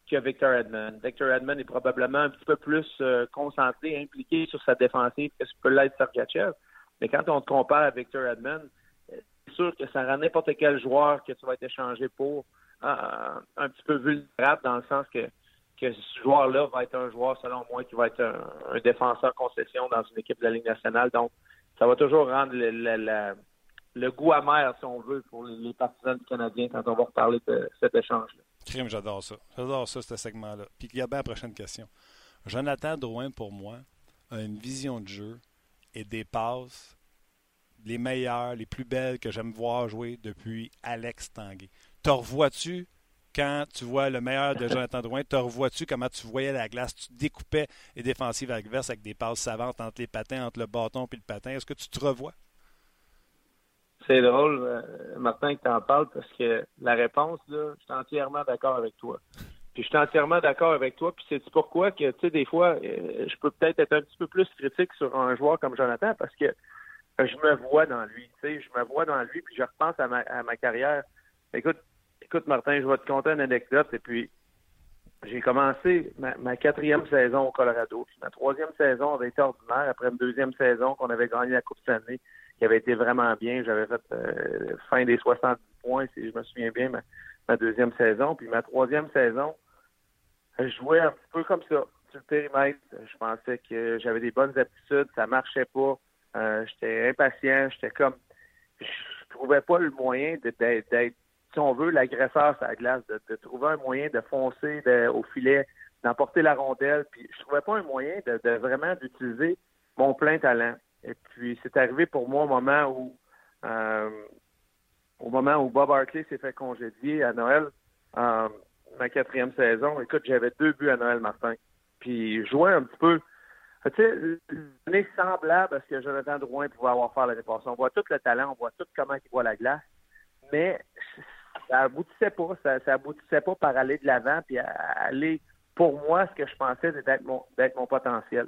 que Victor Edmond. Victor Edmond est probablement un petit peu plus euh, concentré, impliqué sur sa défensive que ce peut l'être Sergachev. Mais quand on te compare à Victor Edmond, euh, c'est sûr que ça rend n'importe quel joueur que tu vas être échangé pour euh, un petit peu vulnérable dans le sens que, que ce joueur-là va être un joueur, selon moi, qui va être un, défenseur concession dans une équipe de la Ligue nationale. Donc, ça va toujours rendre le, goût amer, si on veut, pour les partisans du Canadien quand on va reparler de cet échange-là. Crime, j'adore ça. J'adore ça, ce segment-là. Puis il y a bien la prochaine question. Jonathan Drouin, pour moi, a une vision de jeu et des passes les meilleures, les plus belles que j'aime voir jouer depuis Alex Tanguay. Te revois-tu quand tu vois le meilleur de Jonathan Drouin? Te revois-tu comment tu voyais la glace? Tu découpais les défensives adverses avec des passes savantes entre les patins, entre le bâton et le patin. Est-ce que tu te revois? C'est drôle, euh, Martin, que tu en parles parce que la réponse, là, je suis entièrement d'accord avec toi. Puis je suis entièrement d'accord avec toi. Puis c'est pourquoi que, tu sais, des fois, euh, je peux peut-être être un petit peu plus critique sur un joueur comme Jonathan parce que je me vois dans lui. Tu sais, je me vois dans lui, puis je repense à ma carrière. Écoute, écoute, Martin, je vais te conter une anecdote. Et puis, j'ai commencé ma, quatrième saison au Colorado. Puis ma troisième saison avait été ordinaire après une deuxième saison qu'on avait gagné la Coupe Stanley qui avait été vraiment bien. J'avais fait euh, fin des 70 points, si je me souviens bien, ma, deuxième saison. Puis ma troisième saison, je jouais un peu comme ça, sur le périmètre. Je pensais que j'avais des bonnes aptitudes, ça marchait pas. Euh, j'étais impatient, j'étais comme... Je trouvais pas le moyen d'être, si on veut, l'agresseur sur la glace, de, trouver un moyen de foncer au filet, d'emporter la rondelle. Puis je trouvais pas un moyen de, vraiment d'utiliser mon plein talent. Et puis c'est arrivé pour moi au moment où euh, au moment où Bob Hartley s'est fait congédier à Noël, euh, ma quatrième saison. Écoute, j'avais deux buts à Noël Martin. Puis jouais un petit peu. Tu sais, l'année semblable à ce que Jonathan Drouin pouvait avoir fait l'année passée. On voit tout le talent, on voit tout comment il voit la glace. Mais ça aboutissait pas. Ça, aboutissait pas par aller de l'avant puis aller pour moi ce que je pensais d'être mon, mon potentiel.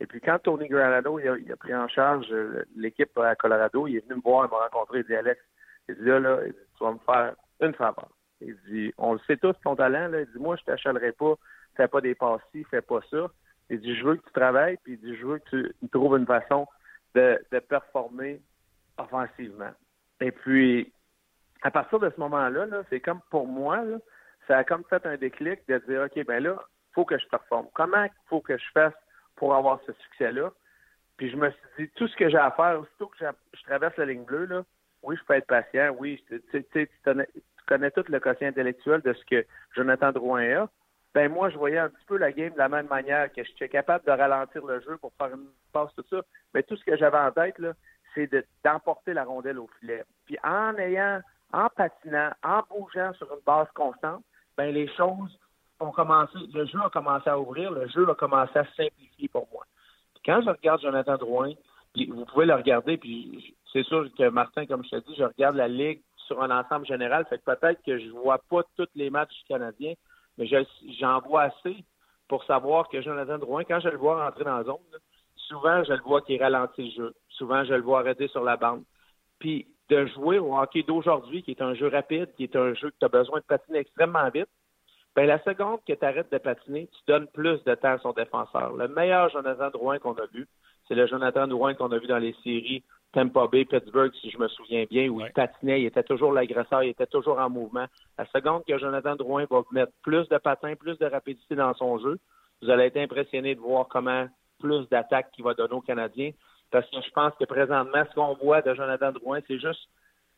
Et puis quand Tony Granado il a, pris en charge euh, l'équipe à Colorado, il est venu me voir, il m'a rencontré, il dit Alex, il dit là, là, tu vas me faire une faveur. Il dit On le sait tous ton talent, là. Il dit Moi, je t'achalerai pas, fais pas des passes-ci, fais pas ça. Il dit Je veux que tu travailles, puis il dit Je veux que tu trouves une façon de, de performer offensivement. Et puis, à partir de ce moment-là, -là, c'est comme pour moi, ça a comme fait un déclic de dire, OK, ben là, faut que je performe. Comment faut que je fasse pour avoir ce succès-là? Puis je me suis dit, tout ce que j'ai à faire, aussitôt que je traverse la ligne bleue, là, oui, je peux être patient, oui, tu, tu, connais, tout le quotient intellectuel de ce que Jonathan Drouin a. Ben moi, je voyais un petit peu la game de la même manière, que je suis capable de ralentir le jeu pour faire une passe, tout ça. Mais tout ce que j'avais en tête, là, c'est d'emporter la rondelle au filet. Puis en ayant, en patinant, en bougeant sur une base constante, ben les choses ont commencé, le jeu a commencé à ouvrir, le jeu a commencé à simplifier pour moi. quand je regarde Jonathan Drouin, vous pouvez le regarder, puis c'est sûr que Martin, comme je te dis, je regarde la Ligue sur un ensemble général, fait que peut-être que je vois pas tous les matchs canadiens, mais j'en vois assez pour savoir que Jonathan Drouin, quand je le vois rentrer dans la zone, souvent je le vois qui ralentit le jeu. Souvent je le vois arrêter sur la bande. Puis de jouer au hockey d'aujourd'hui, qui est un jeu rapide, qui est un jeu que tu as besoin de patiner extrêmement vite, ben la seconde que tu arrêtes de patiner, tu donnes plus de temps à son défenseur. Le meilleur Jonathan Drouin qu'on a vu, c'est le Jonathan Drouin qu'on a vu dans les séries Tampa Bay, Pittsburgh, si je me souviens bien, où il patinait, il était toujours l'agresseur, il était toujours en mouvement. La seconde que Jonathan Drouin va mettre plus de patins, plus de rapidité dans son jeu, vous allez être impressionné de voir comment plus d'attaques qu'il va donner aux Canadiens. Parce que je pense que présentement, ce qu'on voit de Jonathan Drouin, c'est juste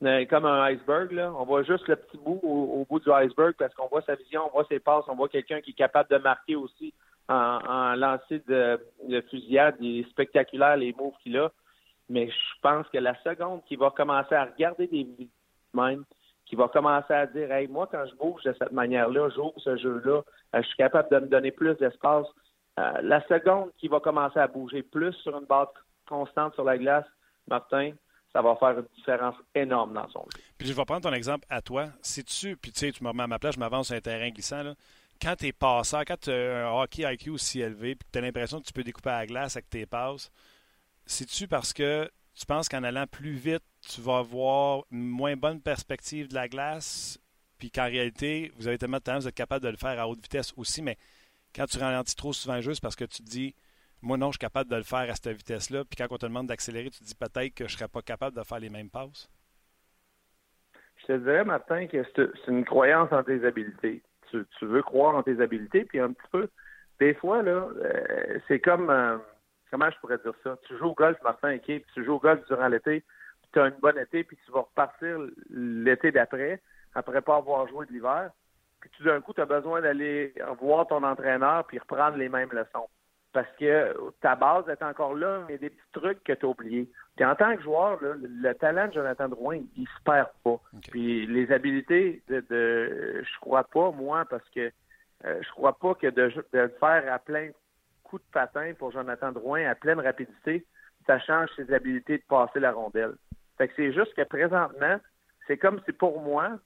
euh, comme un iceberg. Là. On voit juste le petit bout au, bout du iceberg parce qu'on voit sa vision, on voit ses passes, on voit quelqu'un qui est capable de marquer aussi en, lancer de, fusillade. Il est spectaculaire, les moves qu'il a. Mais je pense que la seconde qui va commencer à regarder des vidéos même, qui va commencer à dire Hey, moi, quand je bouge de cette manière-là, j'ouvre ce jeu-là, euh, je suis capable de me donner plus d'espace. Euh, la seconde qui va commencer à bouger plus sur une base constante sur la glace, Martin, ça va faire une différence énorme dans son jeu. Puis je vais prendre ton exemple à toi. Si tu, puis tu sais, tu me remets à ma place, je m'avance sur un terrain glissant, là. quand tu es passeur, quand tu as un hockey IQ aussi élevé, puis tu as l'impression que tu peux découper la glace avec tes passes, c'est-tu parce que tu penses qu'en allant plus vite, tu vas avoir moins bonne perspective de la glace, puis qu'en réalité, vous avez tellement de temps, vous êtes capable de le faire à haute vitesse aussi, mais quand tu ralentis trop souvent juste parce que tu te dis moi, non, je suis capable de le faire à cette vitesse-là. Puis quand on te demande d'accélérer, tu te dis peut-être que je ne serais pas capable de faire les mêmes passes. Je te dirais, Martin, que c'est une croyance en tes habiletés. Tu, veux croire en tes habiletés, puis un petit peu, des fois, là, euh, c'est comme, euh, comment je pourrais dire ça? Tu joues au golf, Martin, OK, puis tu joues au golf durant l'été, puis tu as une bonne été, puis tu vas repartir l'été d'après, après pas avoir joué de l'hiver, puis tout d'un coup, tu as besoin d'aller voir ton entraîneur, puis reprendre les mêmes leçons parce que ta base est encore là, mais il y a des petits trucs que tu as oubliés. Puis en tant que joueur, le talent de Jonathan Drouin, il se perd pas. Puis les habiletés de, de, je crois pas, moi, parce que euh, je crois pas que de, le faire à plein coup de patin pour Jonathan Drouin à pleine rapidité, ça change ses habiletés de passer la rondelle. Fait que c'est juste que présentement, c'est comme si pour moi,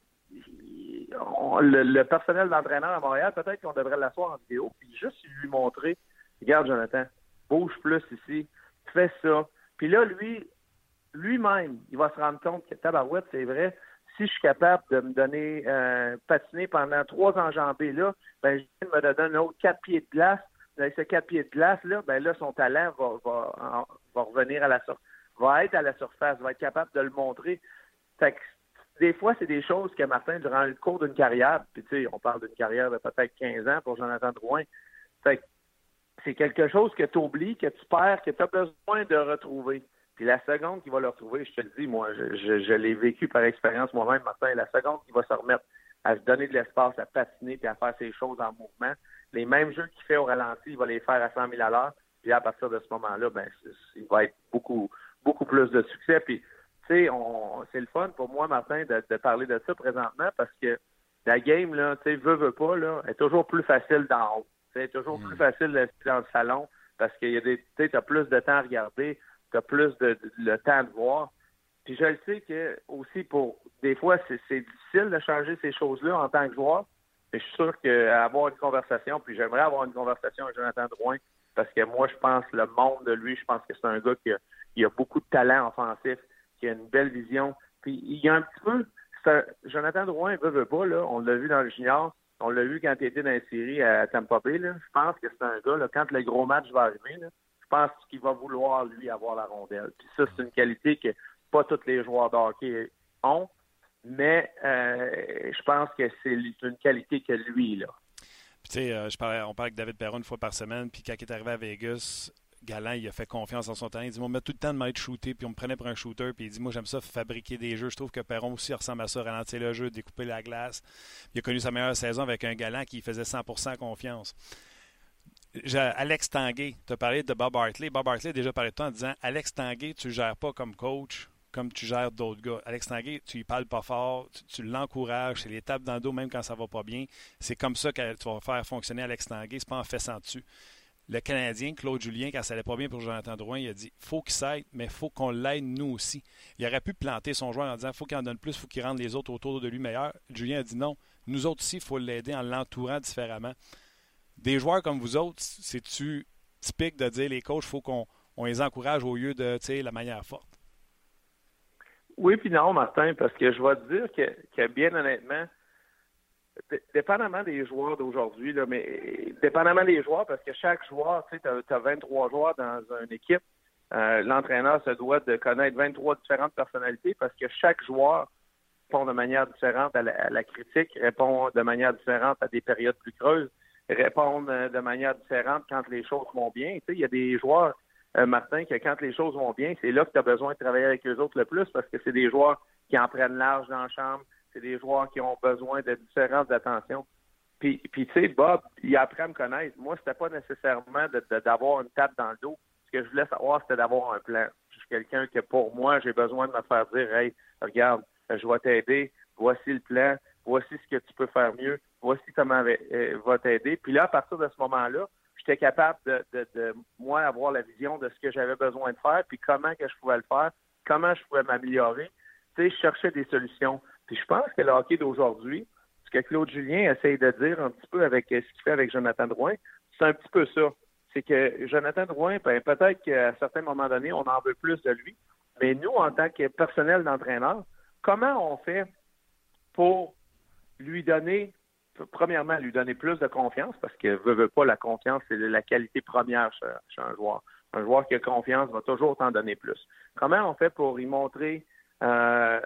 le, personnel d'entraîneur à Montréal, peut-être qu'on devrait l'asseoir en vidéo, puis juste lui montrer regarde, Jonathan, bouge plus ici, fais ça. Puis là, lui, lui-même, il va se rendre compte que tabarouette, c'est vrai, si je suis capable de me donner euh, patiner pendant trois enjambées là, ben je me donner un autre quatre pieds de glace. Avec ce quatre pieds de glace là, ben là son talent va revenir à la surface, va être à la surface, va être capable de le montrer. Fait que, des fois, c'est des choses que Martin, durant le cours d'une carrière, puis tu sais, on parle d'une carrière de peut-être 15 ans pour Jonathan Drouin. Fait que c'est quelque chose que tu oublies, que tu perds, que tu as besoin de retrouver. Puis la seconde qui va le retrouver, je te le dis, moi, je, je, l'ai vécu par expérience moi-même, Martin, la seconde qui va se remettre à se donner de l'espace, à patiner puis à faire ses choses en mouvement. Les mêmes jeux qu'il fait au ralenti, il va les faire à 100 000 à l'heure. Puis à partir de ce moment-là, ben, il va être beaucoup, beaucoup plus de succès. Puis, tu sais, c'est le fun pour moi, Martin, de, parler de ça présentement parce que la game, là, tu sais, veut, veut pas, là, est toujours plus facile d'en haut. C'est toujours plus facile d'être dans le salon parce qu'il y a des, tu as plus de temps à regarder, tu as plus de, le temps de voir. Puis je le sais que aussi pour des fois c'est difficile de changer ces choses-là en tant que joueur. Mais je suis sûr qu'avoir une conversation, puis j'aimerais avoir une conversation avec Jonathan Drouin, parce que moi, je pense le monde de lui, je pense que c'est un gars qui a, a, beaucoup de talent offensif, qui a une belle vision. Puis il y a un petit peu. Jonathan Drouin, veut, veut pas, là, on l'a vu dans le junior, on l'a vu quand il était dans la série à Tampa Bay. Là. Je pense que c'est un gars, là, quand le gros match va arriver, là, je pense qu'il va vouloir, lui, avoir la rondelle. Puis ça, c'est une qualité que pas tous les joueurs de hockey ont, mais euh, je pense que c'est une qualité que lui, là. tu sais, euh, on parle avec David Perron une fois par semaine, puis quand il est arrivé à Vegas, Galant, il a fait confiance en son talent. Il dit, on met tout le temps de m'être shooté, puis on me prenait pour un shooter, puis il dit, moi, j'aime ça fabriquer des jeux. Je trouve que Perron aussi ressemble à ça, ralentir le jeu, découper la glace. Il a connu sa meilleure saison avec un Galant qui faisait 100% confiance. Alex Tanguay, tu as parlé de Bob Hartley. Bob Hartley a déjà parlé de toi en disant Alex Tanguay, tu ne gères pas comme coach comme tu gères d'autres gars. Alex Tanguay, tu y parles pas fort, tu, l'encourages, c'est les dans le dos même quand ça va pas bien. C'est comme ça que tu vas faire fonctionner Alex Tanguay, c'est pas en fessant dessus le Canadien, Claude Julien, quand ça allait pas bien pour Jonathan Drouin, il a dit faut qu'il s'aide, mais faut qu'on l'aide nous aussi. Il aurait pu planter son joueur en disant faut qu'il en donne plus, faut qu'il rende les autres autour de lui meilleurs. Julien a dit non. Nous autres aussi, il faut l'aider en l'entourant différemment. Des joueurs comme vous autres, c'est-tu typique de dire les coachs, faut qu'on les encourage au lieu de la manière forte? Oui, puis non, Martin, parce que je vais te dire que bien honnêtement, dépendamment des joueurs d'aujourd'hui, mais dépendamment des joueurs, parce que chaque joueur, tu sais, tu as, 23 joueurs dans une équipe, euh, l'entraîneur se doit de connaître 23 différentes personnalités parce que chaque joueur répond de manière différente à la, critique, répond de manière différente à des périodes plus creuses, répond euh, de manière différente quand les choses vont bien. Tu sais, il y a des joueurs, euh, Martin, que quand les choses vont bien, c'est là que tu as besoin de travailler avec eux autres le plus parce que c'est des joueurs qui en prennent large dans la chambre, c'est des joueurs qui ont besoin de différentes attentions. Puis, puis tu sais, Bob, il apprend à me connaître. Moi, c'était pas nécessairement d'avoir une tape dans le dos. Ce que je voulais savoir, c'était d'avoir un plan. Je suis quelqu'un que, pour moi, j'ai besoin de me faire dire, hey, regarde, je vais t'aider. Voici le plan. Voici ce que tu peux faire mieux. Voici comment euh, va t'aider. Puis là, à partir de ce moment-là, j'étais capable de, de, de, moi, avoir la vision de ce que j'avais besoin de faire, puis comment que je pouvais le faire, comment je pouvais m'améliorer. Tu sais, je cherchais des solutions. Je pense que le hockey d'aujourd'hui, ce que Claude Julien essaye de dire un petit peu avec euh, ce qu'il fait avec Jonathan Drouin, c'est un petit peu ça. C'est que Jonathan Drouin, ben, peut-être qu'à certains moments donnés, on en veut plus de lui. Mais nous, en tant que personnel d'entraîneur, comment on fait pour lui donner, premièrement, lui donner plus de confiance, parce que veut, veut pas la confiance, c'est la qualité première chez, un joueur. Un joueur qui a confiance va toujours t'en donner plus. Comment on fait pour y montrer euh,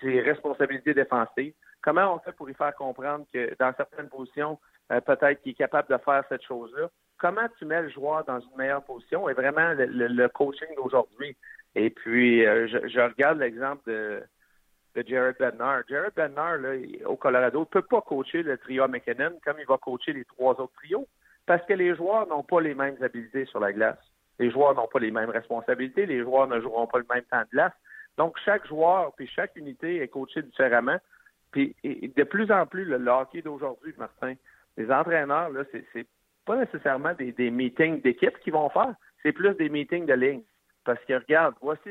ses responsabilités défensives. Comment on fait pour lui faire comprendre que dans certaines positions, euh, peut-être qu'il est capable de faire cette chose-là? Comment tu mets le joueur dans une meilleure position? Et vraiment le, coaching d'aujourd'hui? Et puis, euh, je, regarde l'exemple de, Jared Bednar. Jared Bednar, là, au Colorado, ne peut pas coacher le trio McKinnon comme il va coacher les trois autres trios parce que les joueurs n'ont pas les mêmes habiletés sur la glace. Les joueurs n'ont pas les mêmes responsabilités. Les joueurs ne joueront pas le même temps de glace. Donc, chaque joueur puis chaque unité est coaché différemment. Puis de plus en plus, le, hockey d'aujourd'hui, Martin, les entraîneurs, là, c'est pas nécessairement des, meetings d'équipe qu'ils vont faire, c'est plus des meetings de ligne. Parce que regarde, voici,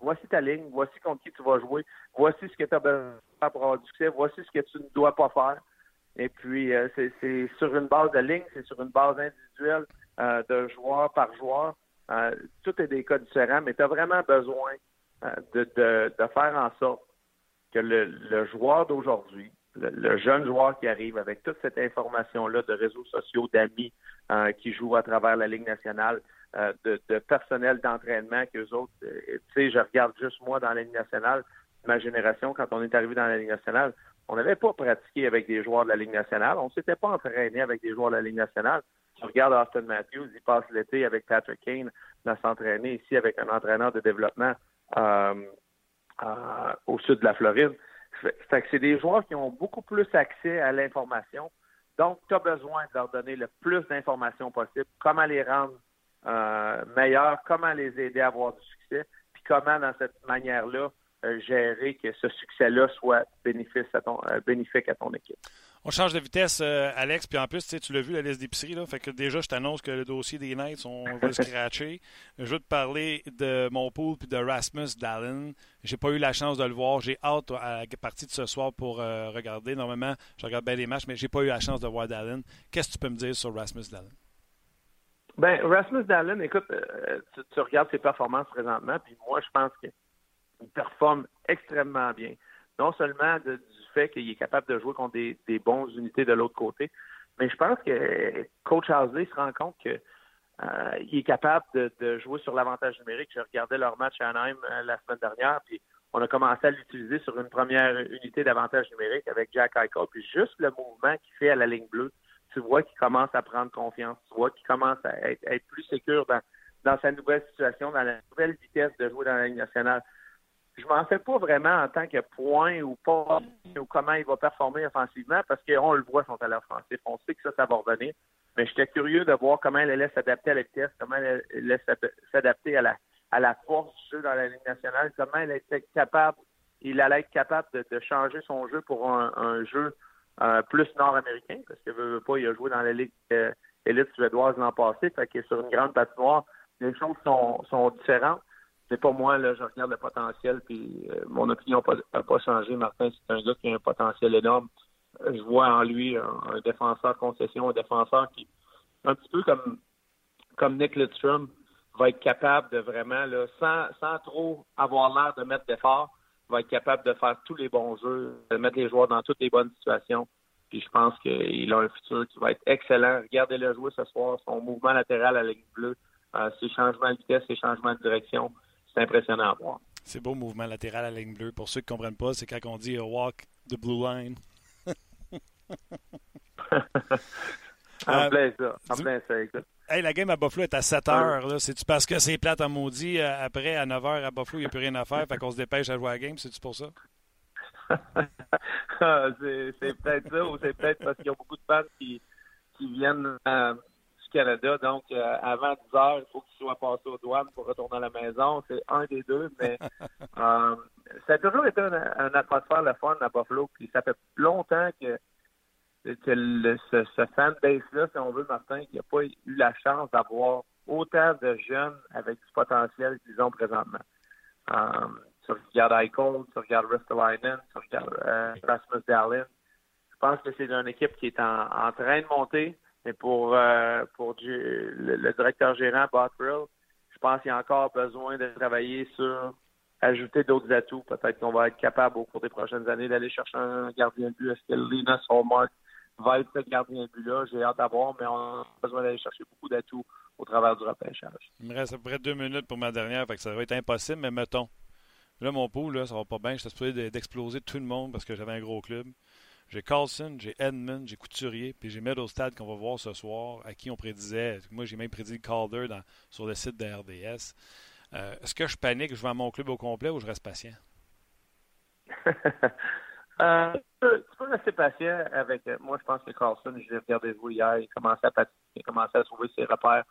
voici ta ligne, voici contre qui tu vas jouer, voici ce que tu as besoin pour avoir du succès, voici ce que tu ne dois pas faire. Et puis, euh, c'est sur une base de ligne, c'est sur une base individuelle euh, de joueur par joueur. Euh, tout est des cas différents, mais tu as vraiment besoin de, de, de, faire en sorte que le, le joueur d'aujourd'hui, le, jeune joueur qui arrive avec toute cette information-là de réseaux sociaux, d'amis euh, qui jouent à travers la Ligue nationale, euh, de, personnel d'entraînement qu'eux autres, tu sais, je regarde juste moi dans la Ligue nationale, ma génération, quand on est arrivé dans la Ligue nationale, on n'avait pas pratiqué avec des joueurs de la Ligue nationale, on ne s'était pas entraîné avec des joueurs de la Ligue nationale. Tu regardes Austin Matthews, il passe l'été avec Patrick Kane à s'entraîner ici avec un entraîneur de développement euh, euh, au sud de la Floride. C'est des joueurs qui ont beaucoup plus accès à l'information. Donc, tu as besoin de leur donner le plus d'informations possible, comment les rendre euh, meilleurs, comment les aider à avoir du succès, puis comment, dans cette manière-là, euh, gérer que ce succès-là soit bénéfice à ton, euh, bénéfique à ton équipe. On change de vitesse, euh, Alex, puis en plus, tu l'as vu, la liste d'épicerie, là, fait que déjà, je t'annonce que le dossier des Knights, on va le scratcher. Je veux te parler de mon pool puis de Rasmus Dallin. J'ai pas eu la chance de le voir. J'ai hâte à la partie de ce soir pour euh, regarder. Normalement, je regarde bien les matchs, mais j'ai pas eu la chance de voir Dallin. Qu'est-ce que tu peux me dire sur Rasmus Dallin? Ben, Rasmus Dallin, écoute, euh, tu, regardes ses performances présentement, puis moi, je pense qu'il performe extrêmement bien. Non seulement de, fait qu'il est capable de jouer contre des, des bonnes unités de l'autre côté. Mais je pense que Coach Housley se rend compte que euh, est capable de, jouer sur l'avantage numérique. Je regardais leur match à Anaheim euh, la semaine dernière, puis on a commencé à l'utiliser sur une première unité d'avantage numérique avec Jack Eichel. Puis juste le mouvement qu'il fait à la ligne bleue, tu vois qu'il commence à prendre confiance, tu vois qu'il commence à être, plus sécure dans, dans sa nouvelle situation, dans la nouvelle vitesse de jouer dans la ligne nationale je m'en fais pas vraiment en tant que point ou pas ou comment il va performer offensivement parce qu'on le voit son talent offensif. On sait que ça, ça va revenir. Mais j'étais curieux de voir comment elle allait s'adapter à la vitesse, comment elle allait s'adapter à la, à la force du jeu dans la Ligue nationale, comment elle était capable, il allait être capable de, changer son jeu pour un, jeu euh, plus nord-américain, parce que veut, pas, il a joué dans la Ligue euh, élite suédoise l'an passé, fait qu'il est sur une grande patinoire. Les choses sont, sont différentes c'est pas moi, là, je regarde le potentiel, puis euh, mon opinion n'a pas, changé. Martin, c'est un gars qui a un potentiel énorme. Je vois en lui un, défenseur concession, un défenseur qui, un petit peu comme, comme Nick Lidstrom, va être capable de vraiment, là, sans, sans trop avoir l'air de mettre d'efforts, va être capable de faire tous les bons jeux, de mettre les joueurs dans toutes les bonnes situations. Puis je pense qu'il a un futur qui va être excellent. Regardez-le jouer ce soir, son mouvement latéral à la ligne bleue, euh, ses changements de vitesse, ses changements de direction c'est impressionnant à voir. C'est beau mouvement latéral à la ligne bleue. Pour ceux qui ne comprennent pas, c'est quand on dit walk the blue line. en plein ça. En plein ça, Hey, la game à Buffalo est à 7 heures. C'est-tu parce que c'est plate à maudit? Euh, après, à 9 heures à Buffalo, il n'y a plus rien à faire. fait qu'on se dépêche à jouer à la game? C'est-tu pour ça? Ah, c'est peut-être ça ou c'est peut-être parce qu'il y a beaucoup de fans qui, qui viennent euh, Canada. Donc, euh, avant 10 heures, il faut qu'il soit passé aux douanes pour retourner à la maison. C'est un des deux, mais euh, ça a toujours été une, atmosphère le fun à Buffalo. Puis ça fait longtemps que, que ce, ce fanbase-là, si on veut, Martin, qui n'a pas eu la chance d'avoir autant de jeunes avec du potentiel qu'ils ont présentement. Euh, tu regardes Eichel, tu regardes Ristolainen, tu regardes euh, Rasmus Dallin. Je pense que c'est une équipe qui est en, en train de monter. Mais pour, euh, pour le, directeur gérant, Bottrill, je pense qu'il y a encore besoin de travailler sur ajouter d'autres atouts. Peut-être qu'on va être capable au cours des prochaines années d'aller chercher un gardien de but. Est-ce que Linus Hallmark va être ce gardien de but-là? J'ai hâte d'avoir, mais on a besoin d'aller chercher beaucoup d'atouts au travers du repêchage. Il me reste à peu près deux minutes pour ma dernière, fait que ça va être impossible, mais mettons. Là, mon pot, là, ça va pas bien. Je suis supposé d'exploser tout le monde parce que j'avais un gros club. J'ai Carlson, j'ai Edmund, j'ai Couturier, puis j'ai Middlestad qu'on va voir ce soir, à qui on prédisait. Moi, j'ai même prédit Calder dans, sur le site de RDS. Euh, est-ce que je panique, je vais à mon club au complet ou je reste patient? euh, tu, peux, rester patient avec. Euh, moi, je pense que Carlson, je l'ai regardé vous hier, il commençait à patiner, il commençait à trouver ses repères.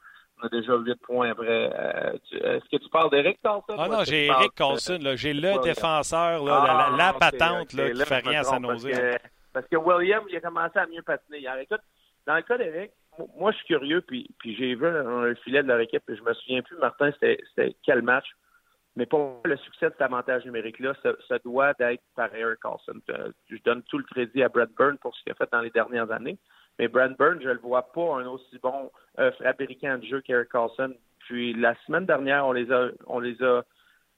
On a déjà 8 points après. Euh, est-ce que tu parles d'Eric Carlson? Ah non, j'ai Eric Carlson. J'ai le défenseur, là, la, ah, patente là, qui fait rien à sa nausée. Parce que William, il a commencé à mieux patiner hier. Écoute, dans le cas d'Eric, moi, je suis curieux, puis, puis j'ai vu un, filet de leur équipe, et je me souviens plus, Martin, c'était quel match. Mais pour le succès de cet avantage numérique-là, ça, doit d'être par Eric Carlson. Je donne tout le crédit à Brad Byrne pour ce qu'il a fait dans les dernières années. Mais Brad Byrne, je ne le vois pas un aussi bon euh, fabricant de jeu qu'Eric Carlson. Puis la semaine dernière, on les a, on les a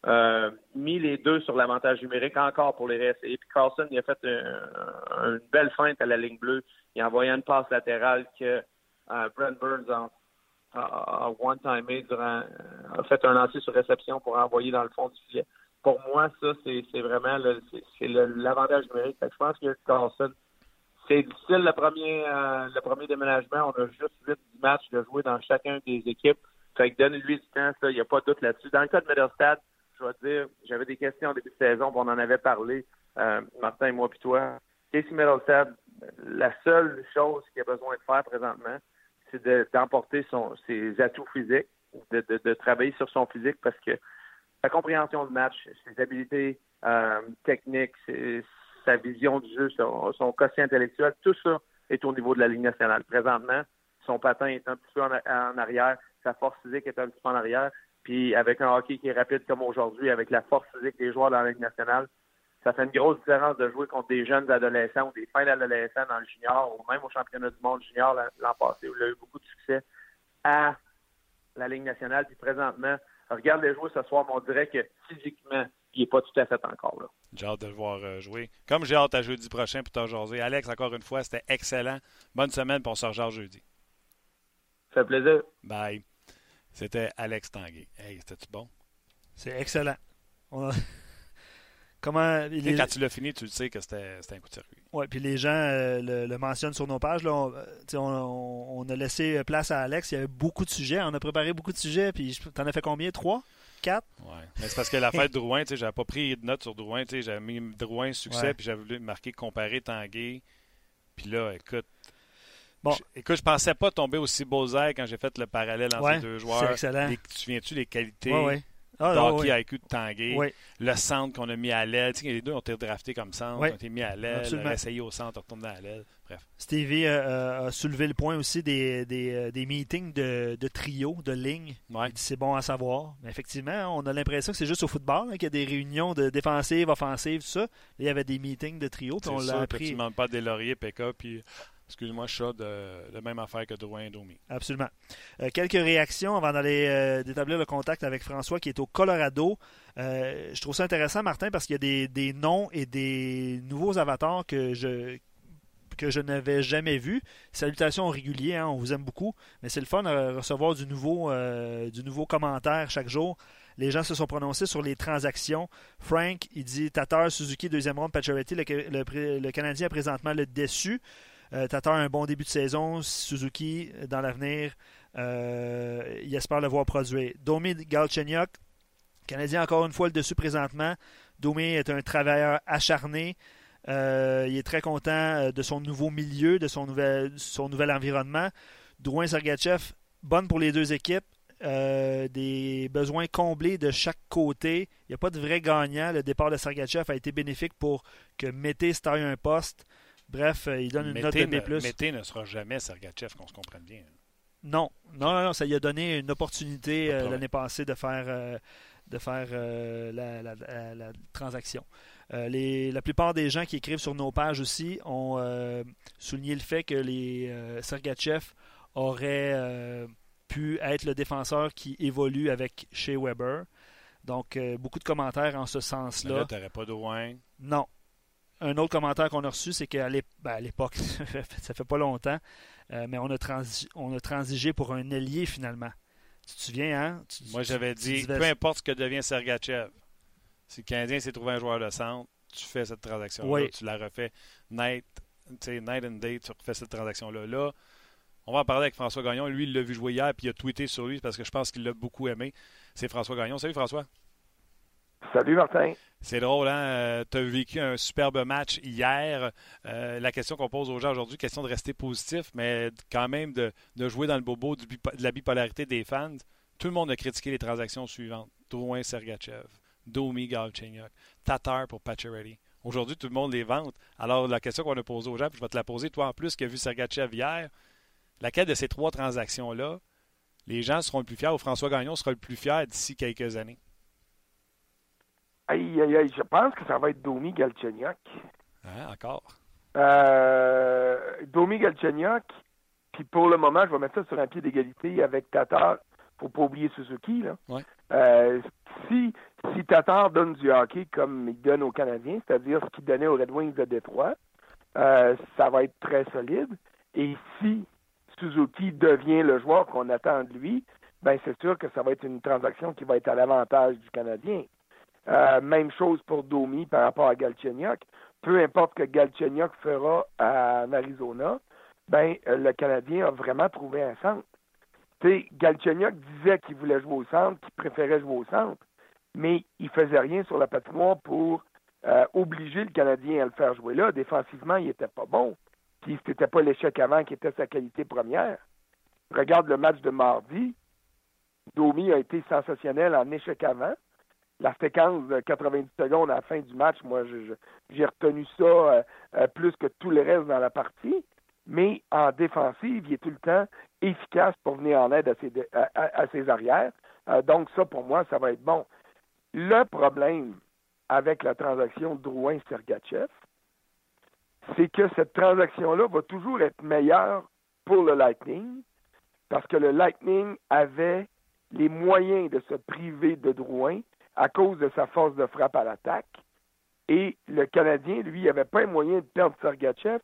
euh, mis les deux sur l'avantage numérique encore pour les réessayer. Puis Carlson, il a fait une belle feinte à la ligne bleue. Il a envoyé une passe latérale que euh, Brent Burns a, one-time durant, a fait un lancer sur réception pour envoyer dans le fond du filet. Pour moi, ça, c'est vraiment l'avantage numérique. je pense que Carlson, c'est difficile le premier euh, le premier déménagement. On a juste 8 matchs de jouer dans chacun des équipes. Fait que donne-lui du temps, il n'y a pas de doute là-dessus. Dans le cas de Middlestad, je vais dire, j'avais des questions au début de saison, on en avait parlé. euh, Martin, moi puis toi. Casey Middleton, la seule chose qu'il a besoin de faire présentement, c'est d'emporter ses atouts physiques, de, travailler sur son physique parce que sa compréhension de match, ses habiletés euh, techniques, sa vision du jeu, son, son intellectuel, tout ça est au niveau de la Ligue nationale. Présentement, son patin est un petit peu en, arrière, sa force physique est un petit peu en arrière. Puis avec un hockey qui est rapide comme aujourd'hui, avec la force physique des joueurs dans la Ligue nationale, ça fait une grosse différence de jouer contre des jeunes adolescents ou des fins d'adolescents dans le junior ou même au championnat du monde junior l'an passé où il a eu beaucoup de succès à la Ligue nationale. Puis présentement, regarde les joueurs ce soir, mais on dirait que physiquement, il n'est pas tout à fait encore là. J'ai hâte de le voir euh, jouer. Comme j'ai hâte à jeudi prochain pour t'en jaser. Alex, encore une fois, c'était excellent. Bonne semaine, pour on se rejoint jeudi. Ça fait plaisir. Bye. C'était Alex Tanguay. Hey, c'était-tu bon? C'est excellent. Comment, les... Quand tu l'as fini, tu le sais que c'était un coup de circuit. Oui, puis les gens euh, le, mentionnent sur nos pages. Là, on, on, a laissé place à Alex. Il y avait beaucoup de sujets. On a préparé beaucoup de sujets. Puis t'en as fait combien? Trois? Quatre? Oui. Mais c'est parce que la fête de Drouin, j'avais pas pris de notes sur Drouin. J'avais mis Drouin succès, puis j'avais voulu marquer comparer Tanguay. Puis là, écoute, Bon. Je, écoute, je pensais pas tomber aussi beau quand j'ai fait le parallèle entre ces deux joueurs. C'est excellent. tu souviens-tu les qualités ouais, ah, d'hockey IQ de Tanguay? Le centre qu'on a mis à l'aile. Tu sais, les deux ont été draftés comme centre, ont été mis à l'aile, essayé au centre, retourné à l'aile. Bref. Stevie euh, euh, a soulevé le point aussi des, des, euh, des meetings de, de, trio, de ligne. C'est bon à savoir. Mais effectivement, on a l'impression que c'est juste au football hein, qu'il y a des réunions de défensive, offensive, tout ça. il y avait des meetings de trio. Puis on l'a appris. Tu ne pas des lauriers, PK, puis Excuse-moi, suis de, la même affaire que Drouin Domi. Absolument. Euh, quelques réactions avant d'aller euh, d'établir le contact avec François qui est au Colorado. Euh, je trouve ça intéressant, Martin, parce qu'il y a des, noms et des nouveaux avatars que je que je n'avais jamais vus. Salutations réguliers, hein, on vous aime beaucoup, mais c'est le fun de recevoir du nouveau, du nouveau commentaire chaque jour. Les gens se sont prononcés sur les transactions. Frank, il dit Tatar, Suzuki, deuxième ronde, Pacioretty, le, le, Canadien est présentement le déçu. Euh, Tatar un bon début de saison. Suzuki, dans l'avenir, euh, il espère le voir produire. Domi Galchenyuk, Canadien encore une fois le dessus présentement. Domi est un travailleur acharné. Euh, il est très content de son nouveau milieu, de son nouvel, son nouvel environnement. Drouin Sergachev, bonne pour les deux équipes. des besoins comblés de chaque côté. Il n'y a pas de vrai gagnant. Le départ de Sergachev a été bénéfique pour que Mété se taille un poste. Bref, euh, il donne une note de B+. Mété ne sera jamais Sergachev, qu'on se comprenne bien. Non. non, non, ça lui a donné une opportunité euh, l'année passée de faire, euh, de faire la, transaction. la plupart des gens qui écrivent sur nos pages aussi ont souligné le fait que les Sergachev auraient pu être le défenseur qui évolue avec Shea Weber. Donc, beaucoup de commentaires en ce sens-là. Là, tu n'aurais pas de. Non, un autre commentaire qu'on a reçu, c'est qu'à ben, l'époque, ça fait pas longtemps, euh, mais on a, on a transigé pour un ailier finalement. Tu te souviens, hein? Moi, j'avais dit, peu importe ce que devient Sergachev, si le Canadien s'est trouvé un joueur de centre, tu fais cette transaction-là, tu la refais night, night and day, tu refais cette transaction-là. Là, on va en parler avec François Gagnon. Lui, il l'a vu jouer hier, puis il a tweeté sur lui parce que je pense qu'il l'a beaucoup aimé. C'est François Gagnon. Salut François. Salut Martin. C'est drôle, hein? Euh, tu as vécu un superbe match hier. Euh, la question qu'on pose aux gens aujourd'hui, question de rester positif, mais quand même de, jouer dans le bobo de la bipolarité des fans. Tout le monde a critiqué les transactions suivantes. Drouin Sergachev, Domi Galchenyuk, Tatar pour Pacioretty. Aujourd'hui, tout le monde les vante. Alors, la question qu'on a posée aux gens, puis je vais te la poser, toi en plus, qui as vu Sergachev hier, laquelle de ces trois transactions-là, les gens seront le plus fiers ou François Gagnon sera le plus fier d'ici quelques années? Aïe, aïe, aïe, je pense que ça va être Domi Galchenyuk. Hein, encore? Euh, Domi Galchenyuk, puis pour le moment, je vais mettre ça sur un pied d'égalité avec Tatar. Faut pas oublier Suzuki, là. Euh, si, si Tatar donne du hockey comme il donne aux Canadiens, c'est-à-dire ce qu'il donnait aux Red Wings de Détroit, euh, ça va être très solide. Et si Suzuki devient le joueur qu'on attend de lui, ben c'est sûr que ça va être une transaction qui va être à l'avantage du Canadien. Euh, même chose pour Domi par rapport à Galchenyuk. Peu importe ce que Galchenyuk fera en Arizona, ben euh, le Canadien a vraiment trouvé un centre. sais, Galchenyuk disait qu'il voulait jouer au centre, qu'il préférait jouer au centre, mais il faisait rien sur la patinoire pour euh, obliger le Canadien à le faire jouer là. Défensivement, il n'était pas bon. Puis c'était pas l'échec avant qui était sa qualité première. Regarde le match de mardi. Domi a été sensationnel en échec avant. La séquence de 90 secondes à la fin du match, moi, j'ai retenu ça euh, euh, plus que tout le reste dans la partie. Mais en défensive, il est tout le temps efficace pour venir en aide à ses, arrières. Euh, donc, ça, pour moi, ça va être bon. Le problème avec la transaction Drouin-Sergachev, c'est que cette transaction-là va toujours être meilleure pour le Lightning parce que le Lightning avait les moyens de se priver de Drouin à cause de sa force de frappe à l'attaque. Et le Canadien, lui, n'avait pas les moyens de perdre Sergachev,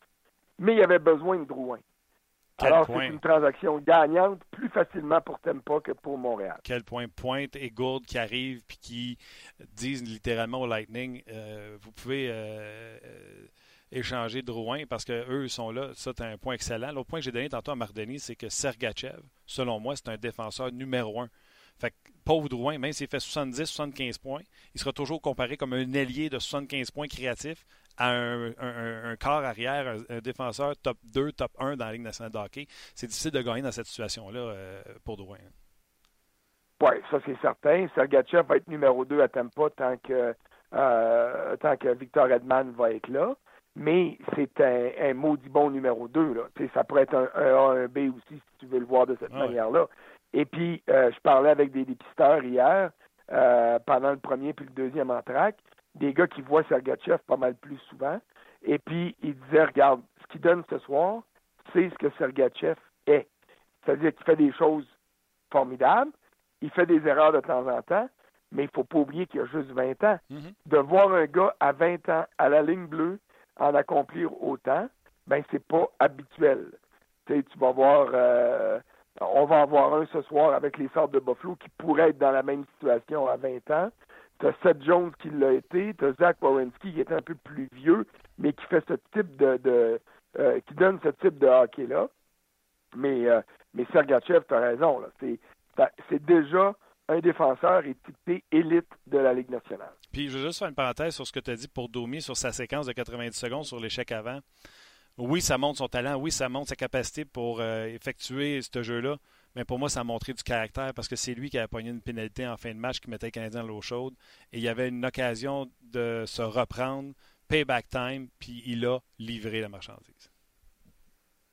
mais il avait besoin de Drouin. Alors, c'est une transaction gagnante plus facilement pour Tempa que pour Montréal. Quel point Pointe et Gould qui arrivent puis qui disent littéralement au Lightning euh, vous pouvez euh, euh, échanger Drouin parce qu'eux sont là. Ça, c'est un point excellent. L'autre point que j'ai donné tantôt à Mardeni, c'est que Sergachev, selon moi, c'est un défenseur numéro un. Fait que pauvre Drouin, même s'il fait 70-75 points, il sera toujours comparé comme un ailier de 75 points créatif à un, corps arrière, un, défenseur top 2, top 1 dans la Ligue nationale de hockey. C'est difficile de gagner dans cette situation-là euh, pour Drouin. Oui, ça c'est certain. Sergachev va être numéro 2 à Tampa tant que, euh, tant que Victor Edman va être là mais c'est un, maudit bon numéro 2. Là. ça pourrait être un, A, un B aussi, si tu veux le voir de cette ah manière-là. Et puis, euh, je parlais avec des dépisteurs hier, euh, pendant le premier puis le deuxième entraque, des gars qui voient Sergachev pas mal plus souvent. Et puis, ils disaient, regarde, ce qu'il donne ce soir, c'est ce que Sergachev est. C'est-à-dire qu'il fait des choses formidables, il fait des erreurs de temps en temps, mais il ne faut pas oublier qu'il a juste 20 ans. Mm-hmm. De voir un gars à 20 ans à la ligne bleue, en accomplir autant, ben c'est pas habituel. tu vas voir, euh, on va avoir un ce soir avec les sortes de Buffalo qui pourrait être dans la même situation à 20 ans. Tu as Seth Jones qui l'a été, tu as Zach Wierenski qui est un peu plus vieux, mais qui fait ce type de, euh, qui donne ce type de hockey-là. Mais, euh, mais Sergachev, tu as raison, c'est déjà un défenseur équipé élite de la Ligue nationale. Puis je veux juste faire une parenthèse sur ce que tu as dit pour Domi sur sa séquence de 90 secondes sur l'échec avant. Oui, ça montre son talent, oui, ça montre sa capacité pour euh, effectuer ce jeu-là, mais pour moi, ça a montré du caractère parce que c'est lui qui a pogné une pénalité en fin de match qui mettait le Canadien dans l'eau chaude. Et il y avait une occasion de se reprendre, payback time, puis il a livré la marchandise.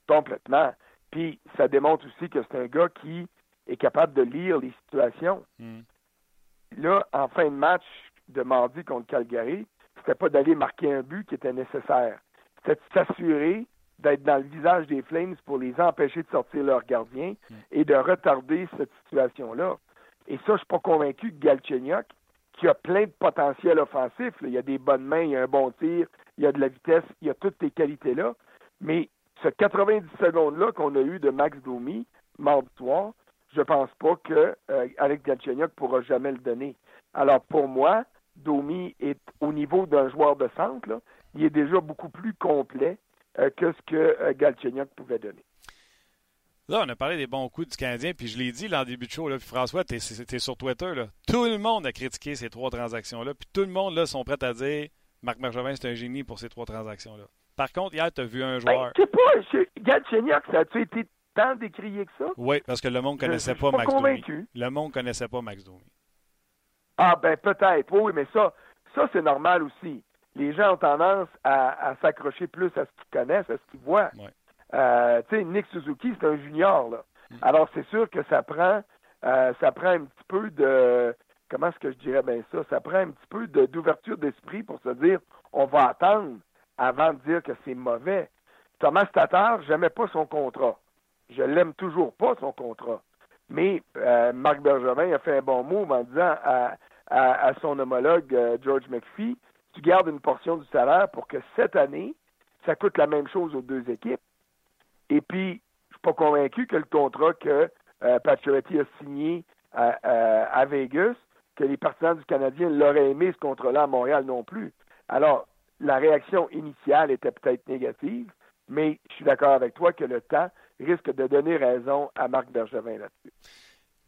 Complètement. Puis ça démontre aussi que c'est un gars qui est capable de lire les situations. Hmm. Là, en fin de match de mardi contre Calgary, c'était pas d'aller marquer un but qui était nécessaire. C'était de s'assurer d'être dans le visage des Flames pour les empêcher de sortir leur gardien et de retarder cette situation-là. Et ça, je suis pas convaincu que Galchenyuk, qui a plein de potentiel offensif, il y a des bonnes mains, il y a un bon tir, il y a de la vitesse, il y a toutes ces qualités-là, mais ce 90 secondes-là qu'on a eu de Max Domi mardi soir, je pense pas que euh, Alex Galchenyuk pourra jamais le donner. Alors pour moi, Domi est au niveau d'un joueur de centre, il est déjà beaucoup plus complet euh, que ce que euh, Galchenyuk pouvait donner. Là, on a parlé des bons coups du Canadien, puis je l'ai dit en début de show, là, puis François, tu es, sur Twitter, là. tout le monde a critiqué ces trois transactions-là, puis tout le monde là, sont prêts à dire Marc Marjovin, c'est un génie pour ces trois transactions-là. Par contre, hier, tu as vu un ben, joueur. Ben, pas, Galchenyuk, ça a-tu été tant décrié que ça? Oui, parce que le monde ne connaissait pas, Max convaincu. Domi. Le monde ne connaissait pas Max Domi. Ah, ben peut-être, oui, mais ça, ça c'est normal aussi. Les gens ont tendance à, s'accrocher plus à ce qu'ils connaissent, à ce qu'ils voient. Euh, tu sais, Nick Suzuki, c'est un junior, là. Mm. Alors, c'est sûr que ça prend, euh, ça prend un petit peu de, comment est-ce que je dirais bien ça? Ça prend un petit peu d'ouverture d'esprit pour se dire, on va attendre avant de dire que c'est mauvais. Thomas Tatar, j'aimais pas son contrat. Je l'aime toujours pas, son contrat. Mais euh, Marc Bergevin a fait un bon move en disant à, son homologue George McPhee, tu gardes une portion du salaire pour que cette année, ça coûte la même chose aux deux équipes. Et puis, je suis pas convaincu que le contrat que euh, a signé à, Vegas, que les partisans du Canadien l'auraient aimé ce contrat-là à Montréal non plus. Alors, la réaction initiale était peut-être négative, mais je suis d'accord avec toi que le temps risque de donner raison à Marc Bergevin là-dessus.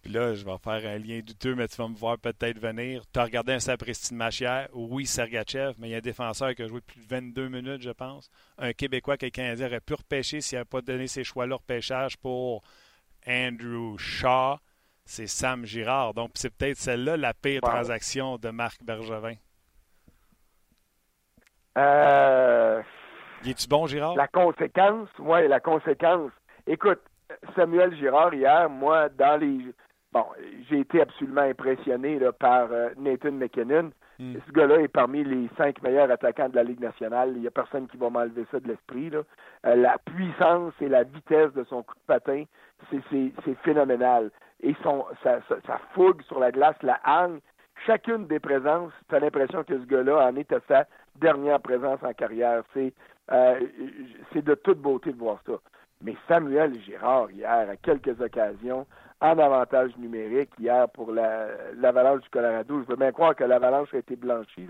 Puis là, je vais faire un lien douteux, mais tu vas me voir peut-être venir. Tu as regardé un sapristi de Machière, oui, Sergachev, mais il y a un défenseur qui a joué plus de 22 minutes, je pense. Un Québécois, quelqu'un a aurait pu repêcher s'il n'avait pas donné ses choix-là repêchage pour Andrew Shaw. C'est Sam Girard. Donc, c'est peut-être celle-là la pire transaction de Marc Bergevin. Euh, Es-tu bon, Girard? La conséquence, oui, la conséquence. Écoute, Samuel Girard, hier, moi, dans les. Bon, j'ai été absolument impressionné par euh, Nathan McKinnon. Hmm. Ce gars-là est parmi les cinq meilleurs attaquants de la Ligue nationale. Il n'y a personne qui va m'enlever ça de l'esprit. Euh, la puissance et la vitesse de son coup de patin, c'est phénoménal. Et son, sa, sa, fougue sur la glace, la haine, chacune des présences, tu as l'impression que ce gars-là en est à sa dernière présence en carrière. C'est euh, de toute beauté de voir ça. Mais Samuel Girard, hier, à quelques occasions, en avantage numérique, hier pour l'Avalanche du Colorado, je veux bien croire que l'Avalanche a été blanchie,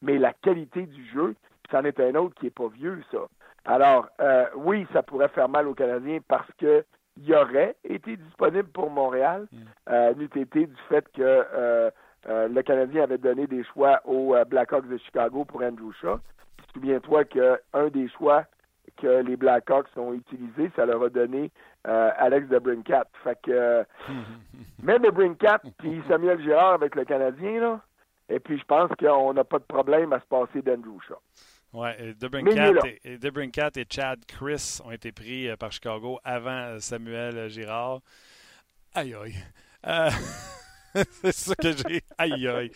mais la qualité du jeu, c'en est un autre qui n'est pas vieux, ça. Alors, euh, oui, ça pourrait faire mal aux Canadiens parce que il aurait été disponible pour Montréal, mm. euh, n'eût été du fait que euh, euh, le Canadien avait donné des choix aux Blackhawks de Chicago pour Andrew Shaw. Souviens-toi qu'un des choix que les Blackhawks ont utilisé, ça leur a donné euh, Alex de Brincat. Fait que euh, même de Brincat puis Samuel Girard avec le Canadien, là, et puis je pense qu'on n'a pas de problème à se passer d'Andrew Shaw. Oui, Debrincat et, et, Chad Chris ont été pris euh, par Chicago avant Samuel Girard. Aïe aïe. c'est ça que j'ai. Aïe, aïe.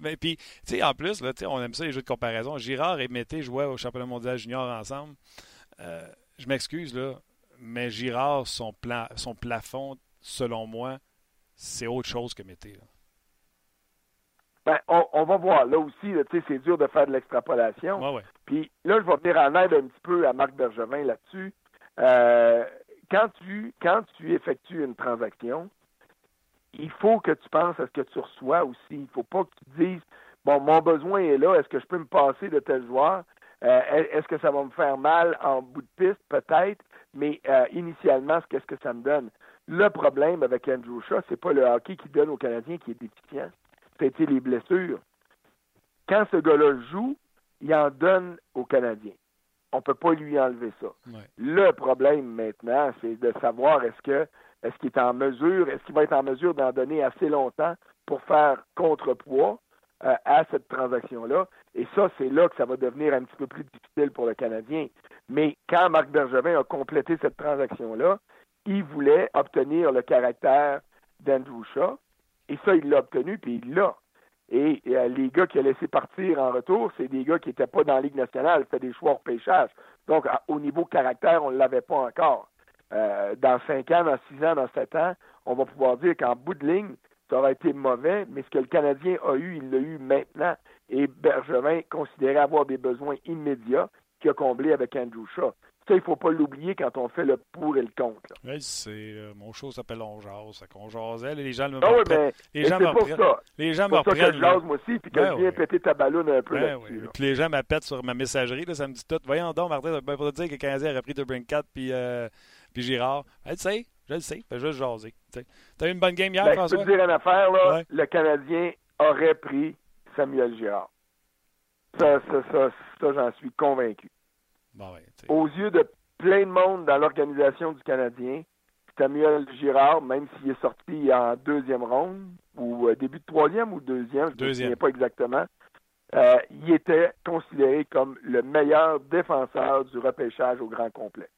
Mais puis, tu sais, en plus, là, on aime ça, les jeux de comparaison. Girard et Mété jouaient au championnat mondial junior ensemble. Euh, je m'excuse, là, mais Girard, son, son plafond, selon moi, c'est autre chose que Mété. Ben, on, va voir. Là aussi, c'est dur de faire de l'extrapolation. Puis là, je vais venir en aide un petit peu à Marc Bergevin là-dessus. Euh, quand, tu, quand tu effectues une transaction, il faut que tu penses à ce que tu reçois aussi. Il ne faut pas que tu dises Bon, mon besoin est là, est-ce que je peux me passer de tel joueur? Euh, est-ce que ça va me faire mal en bout de piste? Peut-être, mais euh, initialement, qu'est-ce que ça me donne? Le problème avec Andrew Shaw, c'est pas le hockey qui donne aux Canadiens qui est déficient, c'était les blessures. Quand ce gars-là joue, il en donne aux Canadiens. On ne peut pas lui enlever ça. Le problème maintenant, c'est de savoir est-ce que est-ce qu'il est en mesure, est-ce qu'il va être en mesure d'en donner assez longtemps pour faire contrepoids euh, à cette transaction-là? Et ça, c'est là que ça va devenir un petit peu plus difficile pour le Canadien. Mais quand Marc Bergevin a complété cette transaction-là, il voulait obtenir le caractère d'Andrew Shaw. Et ça, il l'a obtenu, puis il l'a. Et, euh, les gars qu'il a laissé partir en retour, c'est des gars qui n'étaient pas dans la Ligue nationale, fait des choix au pêchage. Donc, au niveau caractère, on ne l'avait pas encore. Euh, dans cinq ans, dans six ans, dans sept ans, on va pouvoir dire qu'en bout de ligne, ça aurait été mauvais, mais ce que le Canadien a eu, il l'a eu maintenant. Et Bergevin considérait avoir des besoins immédiats qu'il a comblé avec Andrew Shaw. Ça, il ne faut pas l'oublier quand on fait le pour et le contre. Oui, c'est euh, mon show s'appelle On jase. On jasait, les gens me ah oui, ben, les gens me pour ça. Les gens me reprennent. que je jase moi aussi, puis que ben je viens péter ta ballonne un peu ben là-dessus. Puis les gens m'appellent sur ma messagerie, là, ça me dit tout. Voyons donc, Martin, ben, pour te dire que le Canadien a repris de Bring 4 puis euh, puis Girard, le sait, je le sais, fais juste jaser. T'as eu une bonne game hier, ben, François? Je peux te dire une affaire, là, le Canadien aurait pris Samuel Girard. Ça, ça, ça, ça j'en suis convaincu. Bon, ouais, Aux yeux de plein de monde dans l'organisation du Canadien, Samuel Girard, même s'il est sorti en deuxième ronde, ou euh, début de troisième ou deuxième, je ne me souviens pas exactement, euh, il était considéré comme le meilleur défenseur du repêchage au grand complet.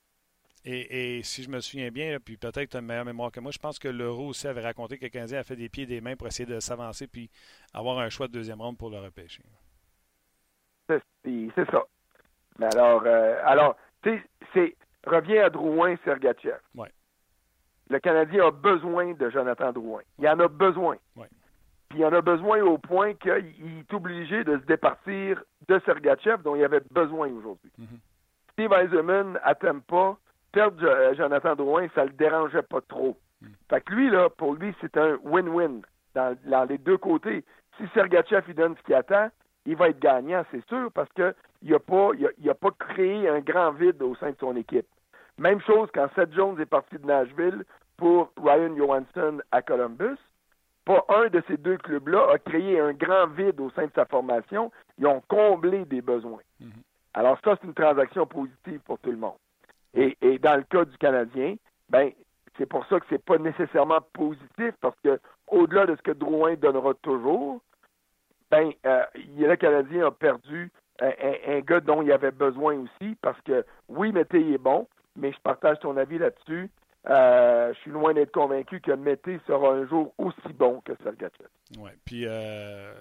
Et, si je me souviens bien, puis peut-être que tu as une meilleure mémoire que moi, je pense que l'Euro aussi avait raconté que le Canadien a fait des pieds et des mains pour essayer de s'avancer puis avoir un choix de deuxième ronde pour le repêcher. C'est ça. Mais alors, euh, alors tu sais, reviens à Drouin-Sergachev. Ouais. Le Canadien a besoin de Jonathan Drouin. Il en a besoin. Ouais. Puis il en a besoin au point qu'il est obligé de se départir de Sergachev dont il avait besoin aujourd'hui. Mm-hmm. Steve Eisenman n'attend pas perdre euh, Jonathan Drouin, ça le dérangeait pas trop. Hmm. Fait que lui, là, pour lui, c'est un win-win dans, les deux côtés. Si Sergachev il donne ce qu'il attend, il va être gagnant, c'est sûr, parce qu'il n'a pas, il a, pas créé un grand vide au sein de son équipe. Même chose quand Seth Jones est parti de Nashville pour Ryan Johansson à Columbus. Pas un de ces deux clubs-là a créé un grand vide au sein de sa formation. Ils ont comblé des besoins. Mhm. Alors ça, c'est une transaction positive pour tout le monde. Et, dans le cas du Canadien, ben c'est pour ça que c'est pas nécessairement positif parce que au-delà de ce que Drouin donnera toujours, ben euh, le Canadien a perdu un, gars dont il avait besoin aussi parce que oui, Mété est bon, mais je partage ton avis là-dessus. Euh, je suis loin d'être convaincu que Mété sera un jour aussi bon que Sergachev. Oui, puis euh...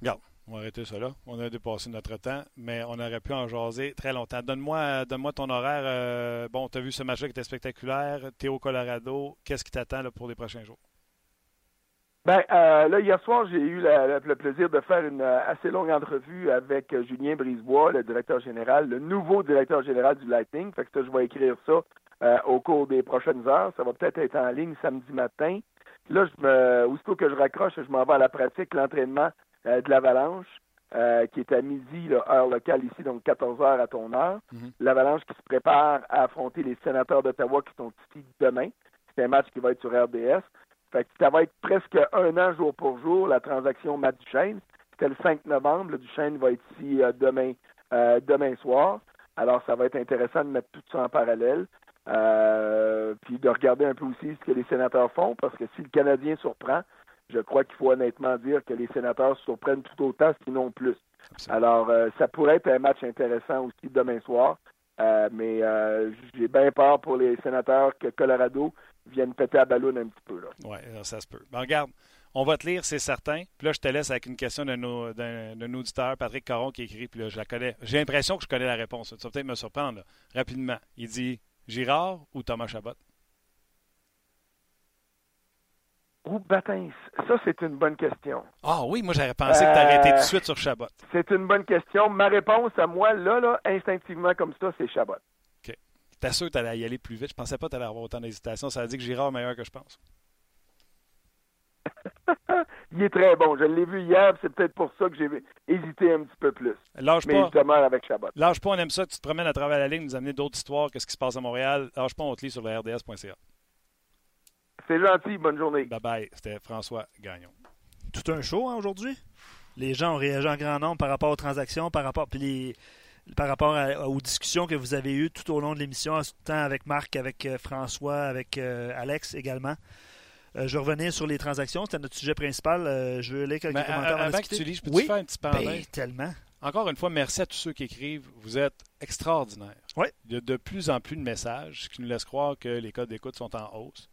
regarde, on va arrêter là. On a dépassé notre temps, mais on aurait pu en jaser très longtemps. Donne-moi donne ton horaire. Euh, bon, tu as vu ce match-là qui était spectaculaire. Tu es au Colorado. Qu'est-ce qui t'attend pour les prochains jours? Ben, euh, là, hier soir, j'ai eu le plaisir de faire une euh, assez longue entrevue avec Julien Brisebois, le directeur général, le nouveau directeur général du Lightning. Fait que ça, je vais écrire ça au cours des prochaines heures. Ça va peut-être être en ligne samedi matin. Là, je me, aussitôt que je raccroche, je m'en vais à la pratique, l'entraînement de l'Avalanche, qui est à midi, heure locale ici, donc 14 heures à ton heure. Mm-hmm. L'Avalanche qui se prépare à affronter les sénateurs d'Ottawa qui sont ici demain. C'est un match qui va être sur RDS. Fait que ça va être presque un an jour pour jour, la transaction Matt Duchesne. C'était le 5 novembre. Le Duchesne va être ici euh, demain, euh, demain soir. Alors, ça va être intéressant de mettre tout ça en parallèle. Euh, puis de regarder un peu aussi ce que les sénateurs font, parce que si le Canadien surprend, je crois qu'il faut honnêtement dire que les sénateurs surprennent tout autant, sinon plus. Alors, ça pourrait être un match intéressant aussi demain soir. mais j'ai bien peur pour les sénateurs que Colorado viennent péter à ballon un petit peu. Oui, ça se peut. Ben, regarde, on va te lire, c'est certain. Puis là, je te laisse avec une question d'un auditeur, Patrick Caron, qui écrit, puis là, je la connais. J'ai l'impression que je connais la réponse. Ça va peut-être me surprendre, rapidement. Il dit Girard ou Thomas Chabot? Ou Batins? Ça, c'est une bonne question. Ah oui, moi, j'aurais pensé que tu tout de suite sur Chabot. C'est une bonne question. Ma réponse à moi, là, là instinctivement comme ça, c'est Chabot. T'es sûr que tu allais y aller plus vite? Je pensais pas que tu allais avoir autant d'hésitation. Ça a dit que Girard est meilleur que je pense. il est très bon. Je l'ai vu hier, c'est peut-être pour ça que j'ai hésité un petit peu plus. Lâche Mais pas. avec Chabot. Lâche pas, on aime ça que tu te promènes à travers la ligne, nous amener d'autres histoires, qu'est-ce qui se passe à Montréal. Lâche pas, on te lit sur le RDS.ca. C'est gentil, bonne journée. Bye bye, c'était François Gagnon. Tout un show hein, aujourd'hui? Les gens ont réagi en grand nombre par rapport aux transactions, par rapport. Puis les par rapport aux discussions que vous avez eues tout au long de l'émission, tant avec Marc, avec euh, François, avec euh, Alex également. Euh, je revenais sur les transactions, c'était notre sujet principal. je veux lire quelques commentaires. avant que tu lis, je peux te faire un petit ben, tellement. Encore une fois, merci à tous ceux qui écrivent. Vous êtes extraordinaires. Oui. Il y a de plus en plus de messages qui nous laissent croire que les codes d'écoute sont en hausse.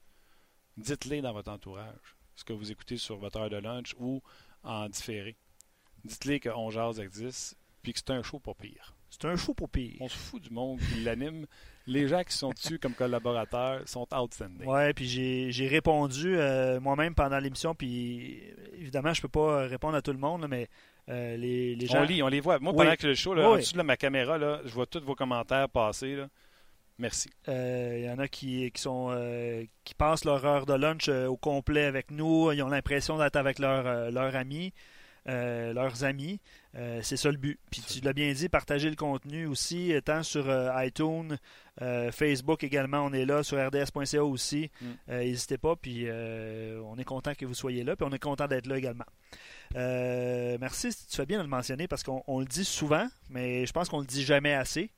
Dites-les dans votre entourage, ce que vous écoutez sur votre heure de lunch ou en différé. Dites-les que On Jazz existe, puis que c'est un show pas pire. C'est un show pour pire. On se fout du monde qui l'anime. Les gens qui sont dessus comme collaborateurs sont outstanding. Ouais, puis j'ai répondu euh, moi-même pendant l'émission, puis évidemment, je peux pas répondre à tout le monde, mais euh, les, gens. On lit, on les voit. Moi, pendant que le show, là, en dessous de ma caméra, là, je vois tous vos commentaires passer. Merci. Il euh, y en a qui, qui sont qui passent leur heure de lunch au complet avec nous. Ils ont l'impression d'être avec leur, leur ami. Euh, leurs amis. Euh, c'est ça le but. Puis tu l'as bien dit, partager le contenu aussi, tant sur euh, iTunes, Facebook également, on est là, sur rds.ca aussi. Mm. N'hésitez pas, puis on est content que vous soyez là, puis on est content d'être là également. merci, tu fais bien de le mentionner parce qu'on le dit souvent, mais je pense qu'on le dit jamais assez.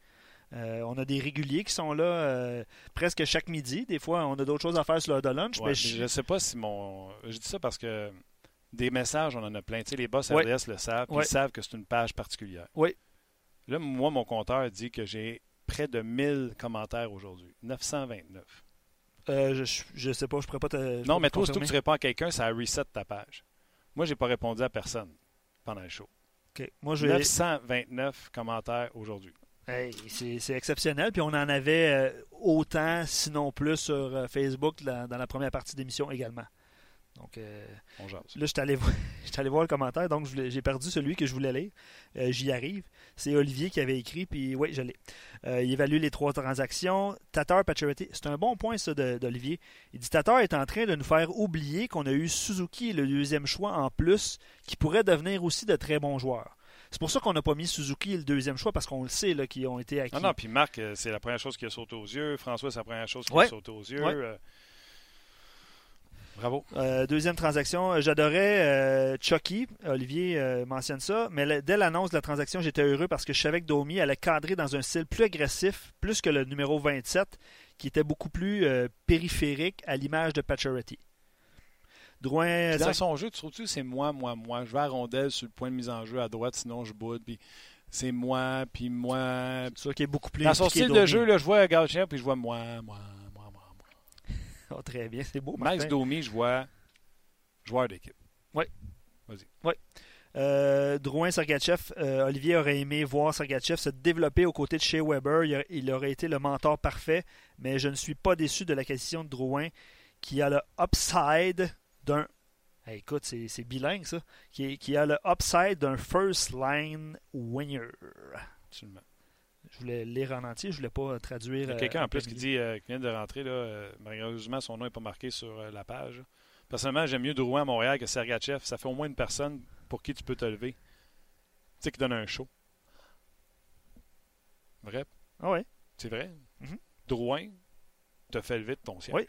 On a des réguliers qui sont là presque chaque midi. Des fois, on a d'autres choses à faire sur l'heure de lunch. mais je ne sais pas si mon. Je dis ça parce que des messages, on en a plein. Tu sais, les boss RDS le savent. Ils savent que c'est une page particulière. Oui. Là, moi, mon compteur dit que j'ai près de 1000 commentaires aujourd'hui. 929. Euh, je, ne sais pas, je pourrais pas te. Non, mais toi, surtout que tu réponds à quelqu'un, ça reset ta page. Moi, j'ai pas répondu à personne pendant le show. OK. Moi, je 929 commentaires aujourd'hui. Hey, c'est exceptionnel. Puis on en avait euh, autant, sinon plus, sur euh, Facebook dans la première partie d'émission également. Donc, euh, là, je suis allé, voir le commentaire, donc j'ai perdu celui que je voulais lire. Euh, j'y arrive. C'est Olivier qui avait écrit, puis oui, je l'ai. Euh, il évalue les trois transactions. Tatar Pacioretty, c'est un bon point, ça, d'Olivier. Il dit Tatar est en train de nous faire oublier qu'on a eu Suzuki, le deuxième choix en plus, qui pourrait devenir aussi de très bons joueurs. C'est pour ça qu'on n'a pas mis Suzuki le deuxième choix, parce qu'on le sait, là, qu'ils ont été acquis. Non, non, puis Marc, euh, c'est la première chose qui a sauté aux yeux. François, c'est la première chose qui a sauté aux yeux. Euh, bravo. Euh, deuxième transaction, j'adorais Chucky. Olivier mentionne ça. Mais dès l'annonce de la transaction, j'étais heureux parce que je savais que Domi allait cadrer dans un style plus agressif, plus que le numéro 27, qui était beaucoup plus périphérique à l'image de Pacioretty. Drouin. Dans son jeu, tu trouves-tu c'est moi, moi, moi? Je vais à rondelle sur le point de mise en jeu à droite, sinon je boude. Puis c'est moi, puis moi. C'est sûr qu'il est beaucoup plus. Dans son style de jeu, là, je vois Gauthier, puis je vois moi, moi, moi, moi, moi. oh, très bien, c'est beau. Max Domi, je vois joueur d'équipe. Oui. Vas-y. Oui. Euh, Drouin Sergachev, euh, Olivier aurait aimé voir Sergachev se développer aux côtés de Shea Weber. Il, il, aurait été le mentor parfait, mais je ne suis pas déçu de l'acquisition de Drouin qui a le upside d'un. écoute, c'est bilingue ça. Qui, qui, a le upside d'un first line winner. Absolument. Je voulais lire en entier, je voulais pas traduire. Il y a quelqu'un en plus qui dit euh, vient de rentrer, là, euh, malheureusement, son nom n'est pas marqué sur euh, la page. Personnellement, j'aime mieux Drouin à Montréal que Sergachev. Ça fait au moins une personne pour qui tu peux te lever. Tu sais, qui donne un show. Vrai? Ah ouais. C'est vrai? Mm-hmm. Drouin te fait lever de ton siège. Oui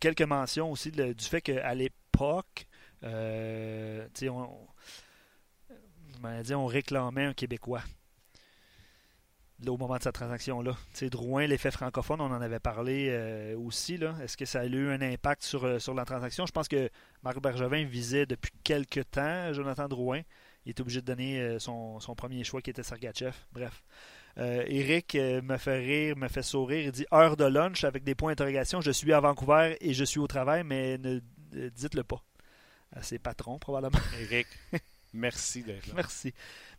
quelques mentions aussi du fait qu'à l'époque, euh, on, on réclamait un Québécois au moment de cette transaction-là. Drouin, l'effet francophone, on en avait parlé euh, aussi. Est-ce que ça a eu un impact sur, euh, sur la transaction? Je pense que Marc Bergevin visait depuis quelques temps Jonathan Drouin. Il était obligé de donner son, son premier choix qui était Sergachev. Bref. Euh, Eric euh, me fait rire, me fait sourire. Il dit heure de lunch avec des points d'interrogation. Je suis à Vancouver et je suis au travail, mais ne dites-le pas. À ses patrons, probablement. Eric, merci d'être là. Merci.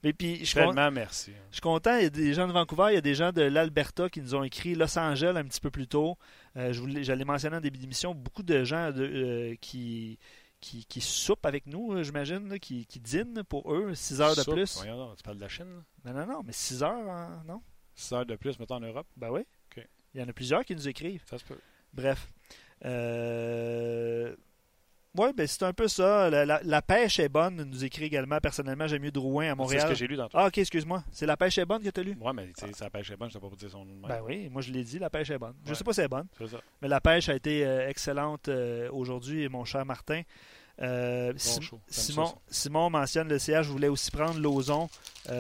Mais puis, je Tellement merci. Je suis content. Il y a des gens de Vancouver, il y a des gens de l'Alberta qui nous ont écrit Los Angeles un petit peu plus tôt. Euh, J'allais mentionner en début d'émission beaucoup de gens de, qui qui, qui soupent avec nous, euh, j'imagine, qui, qui dînent pour eux, 6 heures de plus. tu parles de la Chine? Non, non, non, mais 6 heures, hein, non? 6 heures de plus, mettons en Europe? Ben oui. Il y en a plusieurs qui nous écrivent. Ça se peut. Bref. Euh... Oui, ben c'est un peu ça. La, pêche est bonne, nous écrit également. Personnellement, j'aime mieux Drouin à Montréal. C'est ce que j'ai lu dans Ah, ok, excuse-moi. C'est La pêche est bonne que tu as lu? Oui, mais c'est la pêche est bonne, je ne sais pas dire son nom. Ben oui, moi je l'ai dit, La pêche est bonne. Je ne sais pas si elle est bonne. C'est ça. Mais la pêche a été euh, excellente euh, aujourd'hui, mon cher Martin. Euh, Simon, Simon, mentionne le CH voulait aussi prendre Lozon,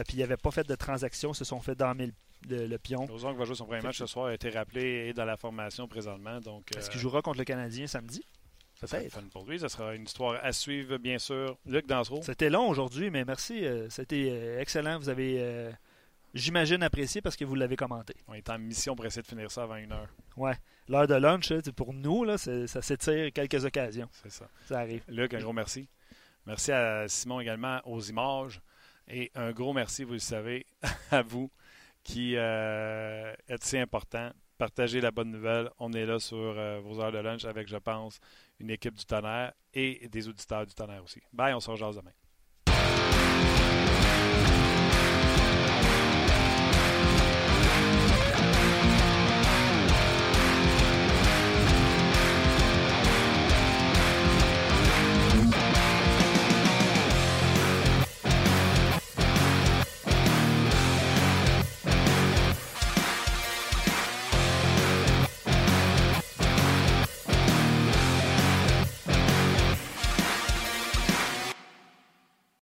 puis il n'avait pas fait de transaction, se sont fait dormir le, pion. Lozon qui va jouer son premier match ce soir a été rappelé et dans la formation présentement. Donc, Est-ce qu'il jouera contre le Canadien samedi? Peut-être. pour lui. Ce sera une histoire à suivre, bien sûr. Luc Dansereau. C'était long aujourd'hui, mais merci. C'était excellent. Vous avez j'imagine, apprécié parce que vous l'avez commenté. On est en mission pour essayer de finir ça avant une heure. Ouais. L'heure de lunch, pour nous, là, ça s'étire quelques occasions. C'est ça. Ça arrive. Luc, un gros merci. Merci à Simon également aux images. Et un gros merci, vous le savez, à vous qui euh, êtes si important. Partagez la bonne nouvelle. On est là sur euh, vos heures de lunch avec, je pense, une équipe du tonnerre et des auditeurs du tonnerre aussi. Bye, on se rejoint demain.